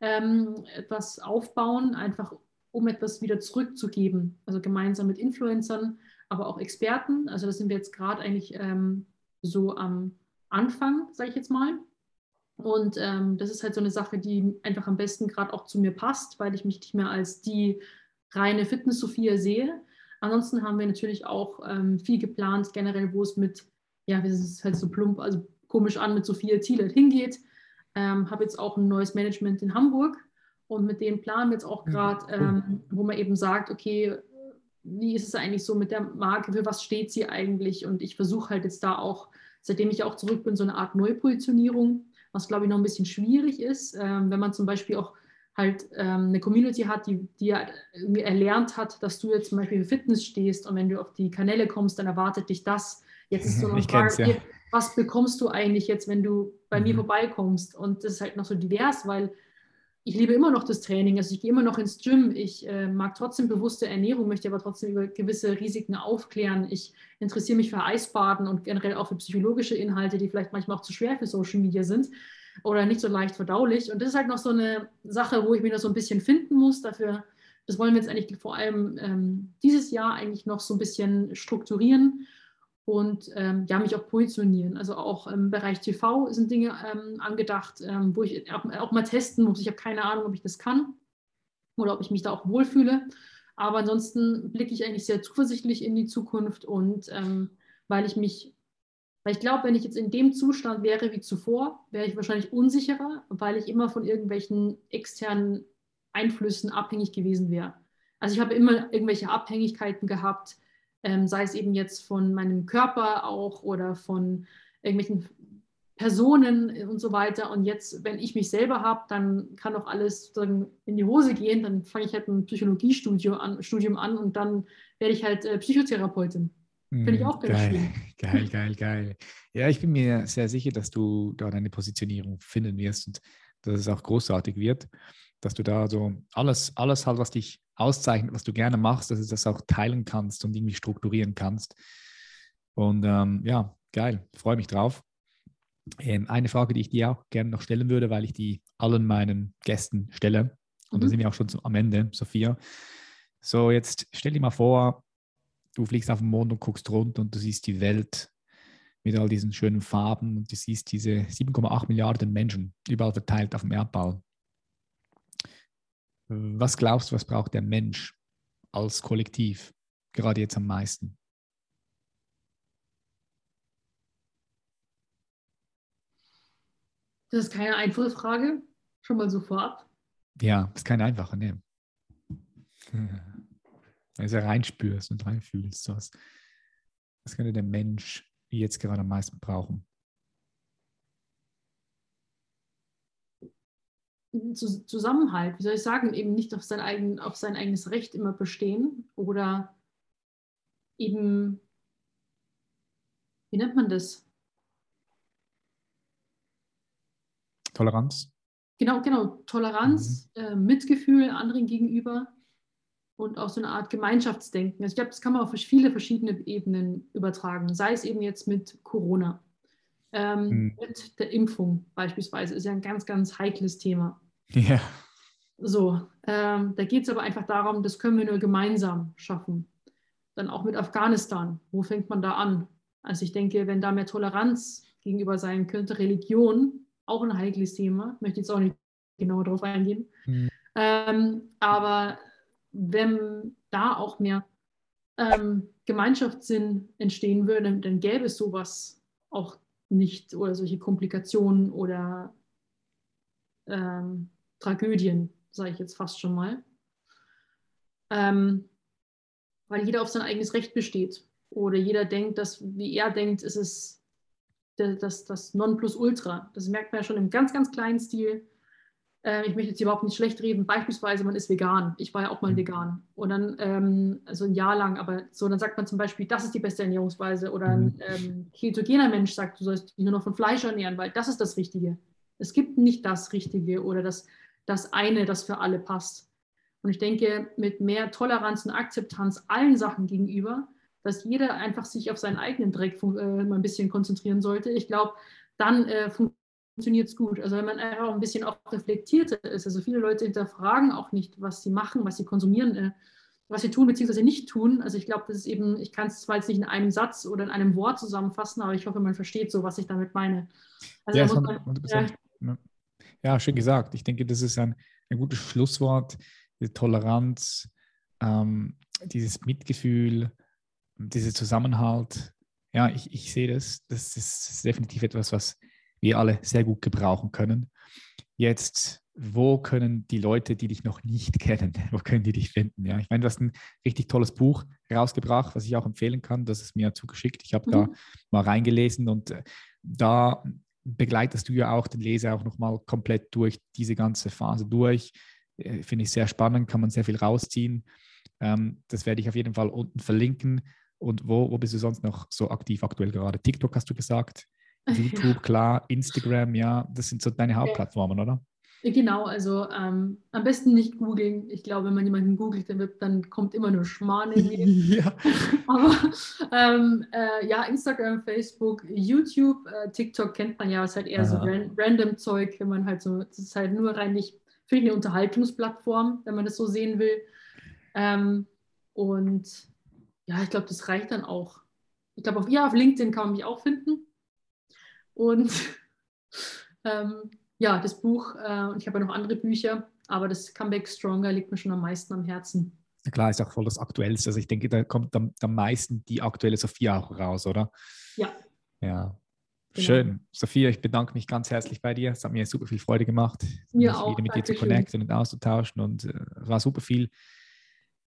ähm, etwas aufbauen, einfach um etwas wieder zurückzugeben. Also gemeinsam mit Influencern, aber auch Experten. Also da sind wir jetzt gerade eigentlich ähm, so am Anfang, sage ich jetzt mal. Und ähm, das ist halt so eine Sache, die einfach am besten gerade auch zu mir passt, weil ich mich nicht mehr als die reine Fitness-Sophia sehe. Ansonsten haben wir natürlich auch ähm, viel geplant, generell, wo es mit, ja, es ist halt so plump, also komisch an, mit Sophia Thiele hingeht. Ähm, habe jetzt auch ein neues Management in Hamburg und mit dem planen wir jetzt auch gerade, ähm, wo man eben sagt, okay, wie ist es eigentlich so mit der Marke, für was steht sie eigentlich? Und ich versuche halt jetzt da auch, seitdem ich auch zurück bin, so eine Art Neupositionierung, was glaube ich noch ein bisschen schwierig ist, ähm, wenn man zum Beispiel auch halt ähm, eine Community hat, die, die irgendwie erlernt hat, dass du jetzt zum Beispiel für Fitness stehst und wenn du auf die Kanäle kommst, dann erwartet dich das. Jetzt ist so eine Frage, ja. Was bekommst du eigentlich jetzt, wenn du bei mhm. mir vorbeikommst? Und das ist halt noch so divers, weil ich liebe immer noch das Training, also ich gehe immer noch ins Gym, ich äh, mag trotzdem bewusste Ernährung, möchte aber trotzdem über gewisse Risiken aufklären. Ich interessiere mich für Eisbaden und generell auch für psychologische Inhalte, die vielleicht manchmal auch zu schwer für Social Media sind oder nicht so leicht verdaulich. Und das ist halt noch so eine Sache, wo ich mich noch so ein bisschen finden muss. Dafür, das wollen wir jetzt eigentlich vor allem ähm, dieses Jahr eigentlich noch so ein bisschen strukturieren und ähm, ja, mich auch positionieren. Also auch im Bereich TV sind Dinge ähm, angedacht, ähm, wo ich auch, auch, mal testen muss. Ich habe keine Ahnung, ob ich das kann oder ob ich mich da auch wohlfühle. Aber ansonsten blicke ich eigentlich sehr zuversichtlich in die Zukunft und ähm, weil ich mich, weil ich glaube, wenn ich jetzt in dem Zustand wäre wie zuvor, wäre ich wahrscheinlich unsicherer, weil ich immer von irgendwelchen externen Einflüssen abhängig gewesen wäre. Also ich habe immer irgendwelche Abhängigkeiten gehabt, ähm, sei es eben jetzt von meinem Körper auch oder von irgendwelchen Personen und so weiter. Und jetzt, wenn ich mich selber habe, dann kann auch alles in die Hose gehen. Dann fange ich halt ein Psychologiestudium an, Studium an und dann werde ich halt äh, Psychotherapeutin. Finde ich auch ganz geil, schön. Geil, geil, geil. Ja, ich bin mir sehr sicher, dass du da deine Positionierung finden wirst und dass es auch großartig wird, dass du da so alles, alles halt, was dich auszeichnet, was du gerne machst, dass du das auch teilen kannst und irgendwie strukturieren kannst. Und ähm, ja, geil, freue mich drauf. Ähm, eine Frage, die ich dir auch gerne noch stellen würde, weil ich die allen meinen Gästen stelle. Und mhm. da sind wir auch schon am Ende, Sophia. So, jetzt stell dir mal vor, du fliegst auf den Mond und guckst runter und du siehst die Welt mit all diesen schönen Farben und du siehst diese 7,8 Milliarden Menschen überall verteilt auf dem Erdball. Was glaubst du, was braucht der Mensch als Kollektiv gerade jetzt am meisten? Das ist keine einfache Frage, schon mal so vorab. Ja, das ist keine einfache, ne. Wenn du reinspürst und reinfühlst, was, was könnte der Mensch jetzt gerade am meisten brauchen? Zusammenhalt, wie soll ich sagen, eben nicht auf sein, eigen, auf sein eigenes Recht immer bestehen oder eben, wie nennt man das? Toleranz. Genau, genau, Toleranz, mhm. äh, Mitgefühl anderen gegenüber und auch so eine Art Gemeinschaftsdenken. Also ich glaube, das kann man auf viele verschiedene Ebenen übertragen, sei es eben jetzt mit Corona. Ähm, mhm. Mit der Impfung beispielsweise ist ja ein ganz, ganz heikles Thema. Ja. So, ähm, da geht es aber einfach darum, das können wir nur gemeinsam schaffen. Dann auch mit Afghanistan. Wo fängt man da an? Also ich denke, wenn da mehr Toleranz gegenüber sein könnte, Religion, auch ein heikles Thema, möchte jetzt auch nicht genauer darauf eingehen. Mhm. Ähm, aber wenn da auch mehr ähm, Gemeinschaftssinn entstehen würde, dann gäbe es sowas auch nicht oder solche Komplikationen oder ähm, Tragödien, sage ich jetzt fast schon mal. Ähm, weil jeder auf sein eigenes Recht besteht. Oder jeder denkt, dass, wie er denkt, ist es das, das Nonplusultra. Das merkt man ja schon im ganz, ganz kleinen Stil. Äh, ich möchte jetzt überhaupt nicht schlecht reden. Beispielsweise, man ist vegan. Ich war ja auch mal mhm. vegan. Und dann, ähm, also ein Jahr lang, aber so, dann sagt man zum Beispiel, das ist die beste Ernährungsweise. Oder ein mhm. ähm, ketogener Mensch sagt, du sollst dich nur noch von Fleisch ernähren, weil das ist das Richtige. Es gibt nicht das Richtige oder das das eine, das für alle passt. Und ich denke, mit mehr Toleranz und Akzeptanz allen Sachen gegenüber, dass jeder einfach sich auf seinen eigenen Dreck äh, mal ein bisschen konzentrieren sollte, ich glaube, dann äh, funktioniert es gut. Also wenn man einfach ein bisschen auch reflektierter ist. Also viele Leute hinterfragen auch nicht, was sie machen, was sie konsumieren, äh, was sie tun bzw. nicht tun. Also ich glaube, das ist eben, ich kann es zwar jetzt nicht in einem Satz oder in einem Wort zusammenfassen, aber ich hoffe, man versteht so, was ich damit meine. Also ja, da muss man, ja, Ja, schön gesagt. Ich denke, das ist ein, ein gutes Schlusswort. Die Toleranz, ähm, dieses Mitgefühl, dieser Zusammenhalt. Ja, ich, ich sehe das. Das ist definitiv etwas, was wir alle sehr gut gebrauchen können. Jetzt, wo können die Leute, die dich noch nicht kennen, wo können die dich finden? Ja, ich meine, du hast ein richtig tolles Buch rausgebracht, was ich auch empfehlen kann. Das ist mir zugeschickt. Ich habe mhm. da mal reingelesen und äh, da begleitest du ja auch den Leser auch nochmal komplett durch diese ganze Phase durch. Äh, finde ich sehr spannend, kann man sehr viel rausziehen. Ähm, das werde ich auf jeden Fall unten verlinken. Und wo, wo bist du sonst noch so aktiv aktuell gerade? TikTok hast du gesagt, YouTube, klar, Instagram, ja, das sind so deine Hauptplattformen, oder? Genau, also ähm, am besten nicht googeln. Ich glaube, wenn man jemanden googelt, dann, dann kommt immer nur Schmarrn ja. Aber ähm, äh, ja, Instagram, Facebook, YouTube, äh, TikTok kennt man ja, ist halt eher Aha. so ran random Zeug, wenn man halt so, das ist halt nur rein nicht, finde ich, eine Unterhaltungsplattform, wenn man das so sehen will. Ähm, und ja, ich glaube, das reicht dann auch. Ich glaube, auf, ja, auf LinkedIn kann man mich auch finden. Und ähm, ja, das Buch, äh, und ich habe ja noch andere Bücher, aber das Comeback Stronger liegt mir schon am meisten am Herzen. Ja, klar, ist auch voll das Aktuellste. Also ich denke, da kommt am, am meisten die aktuelle Sophia auch raus, oder? Ja. Ja. Genau. Schön. Sophia, ich bedanke mich ganz herzlich bei dir. Es hat mir super viel Freude gemacht, mich auch, wieder mit dir zu connecten und auszutauschen. Und äh, war super viel,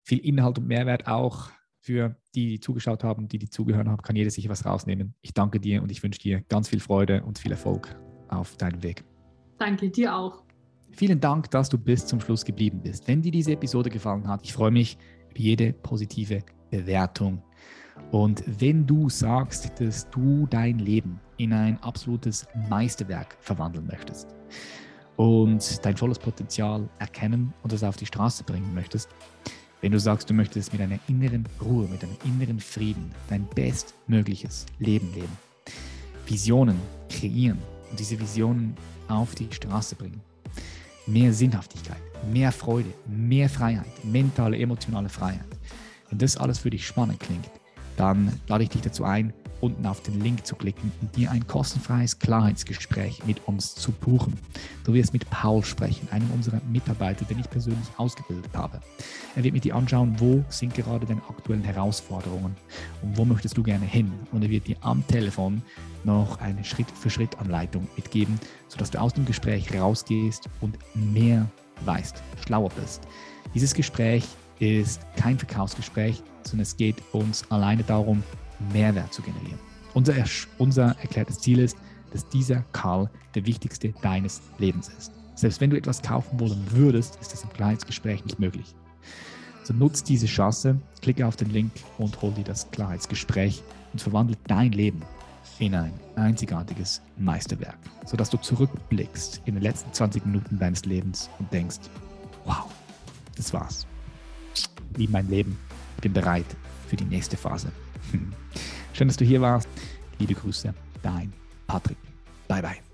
viel Inhalt und Mehrwert auch für die, die zugeschaut haben, die, die zugehört haben, kann jeder sich was rausnehmen. Ich danke dir und ich wünsche dir ganz viel Freude und viel Erfolg auf deinem Weg. Danke dir auch. Vielen Dank, dass du bis zum Schluss geblieben bist. Wenn dir diese Episode gefallen hat, ich freue mich über jede positive Bewertung. Und wenn du sagst, dass du dein Leben in ein absolutes Meisterwerk verwandeln möchtest und dein volles Potenzial erkennen und es auf die Straße bringen möchtest, wenn du sagst, du möchtest mit einer inneren Ruhe, mit einem inneren Frieden dein bestmögliches Leben leben, Visionen kreieren und diese Visionen auf die Straße bringen, mehr Sinnhaftigkeit, mehr Freude, mehr Freiheit, mentale, emotionale Freiheit. Wenn das alles für dich spannend klingt, dann lade ich dich dazu ein, unten auf den Link zu klicken und dir ein kostenfreies Klarheitsgespräch mit uns zu buchen. Du wirst mit Paul sprechen, einem unserer Mitarbeiter, den ich persönlich ausgebildet habe. Er wird mit dir anschauen, wo sind gerade deine aktuellen Herausforderungen und wo möchtest du gerne hin. Und er wird dir am Telefon noch eine Schritt-für-Schritt-Anleitung mitgeben, sodass du aus dem Gespräch rausgehst und mehr weißt, schlauer bist. Dieses Gespräch ist kein Verkaufsgespräch, sondern es geht uns alleine darum, Mehrwert zu generieren. Unser, unser erklärtes Ziel ist, dass dieser Karl der wichtigste deines Lebens ist. Selbst wenn du etwas kaufen wollen würdest, ist das im Klarheitsgespräch nicht möglich. So nutzt diese Chance, klicke auf den Link und hol dir das Klarheitsgespräch und verwandle dein Leben in ein einzigartiges Meisterwerk, sodass du zurückblickst in den letzten 20 Minuten deines Lebens und denkst, wow, das war's. Wie mein Leben, ich bin bereit für die nächste Phase. Schön, dass du hier warst. Liebe Grüße, dein Patrick. Bye, bye.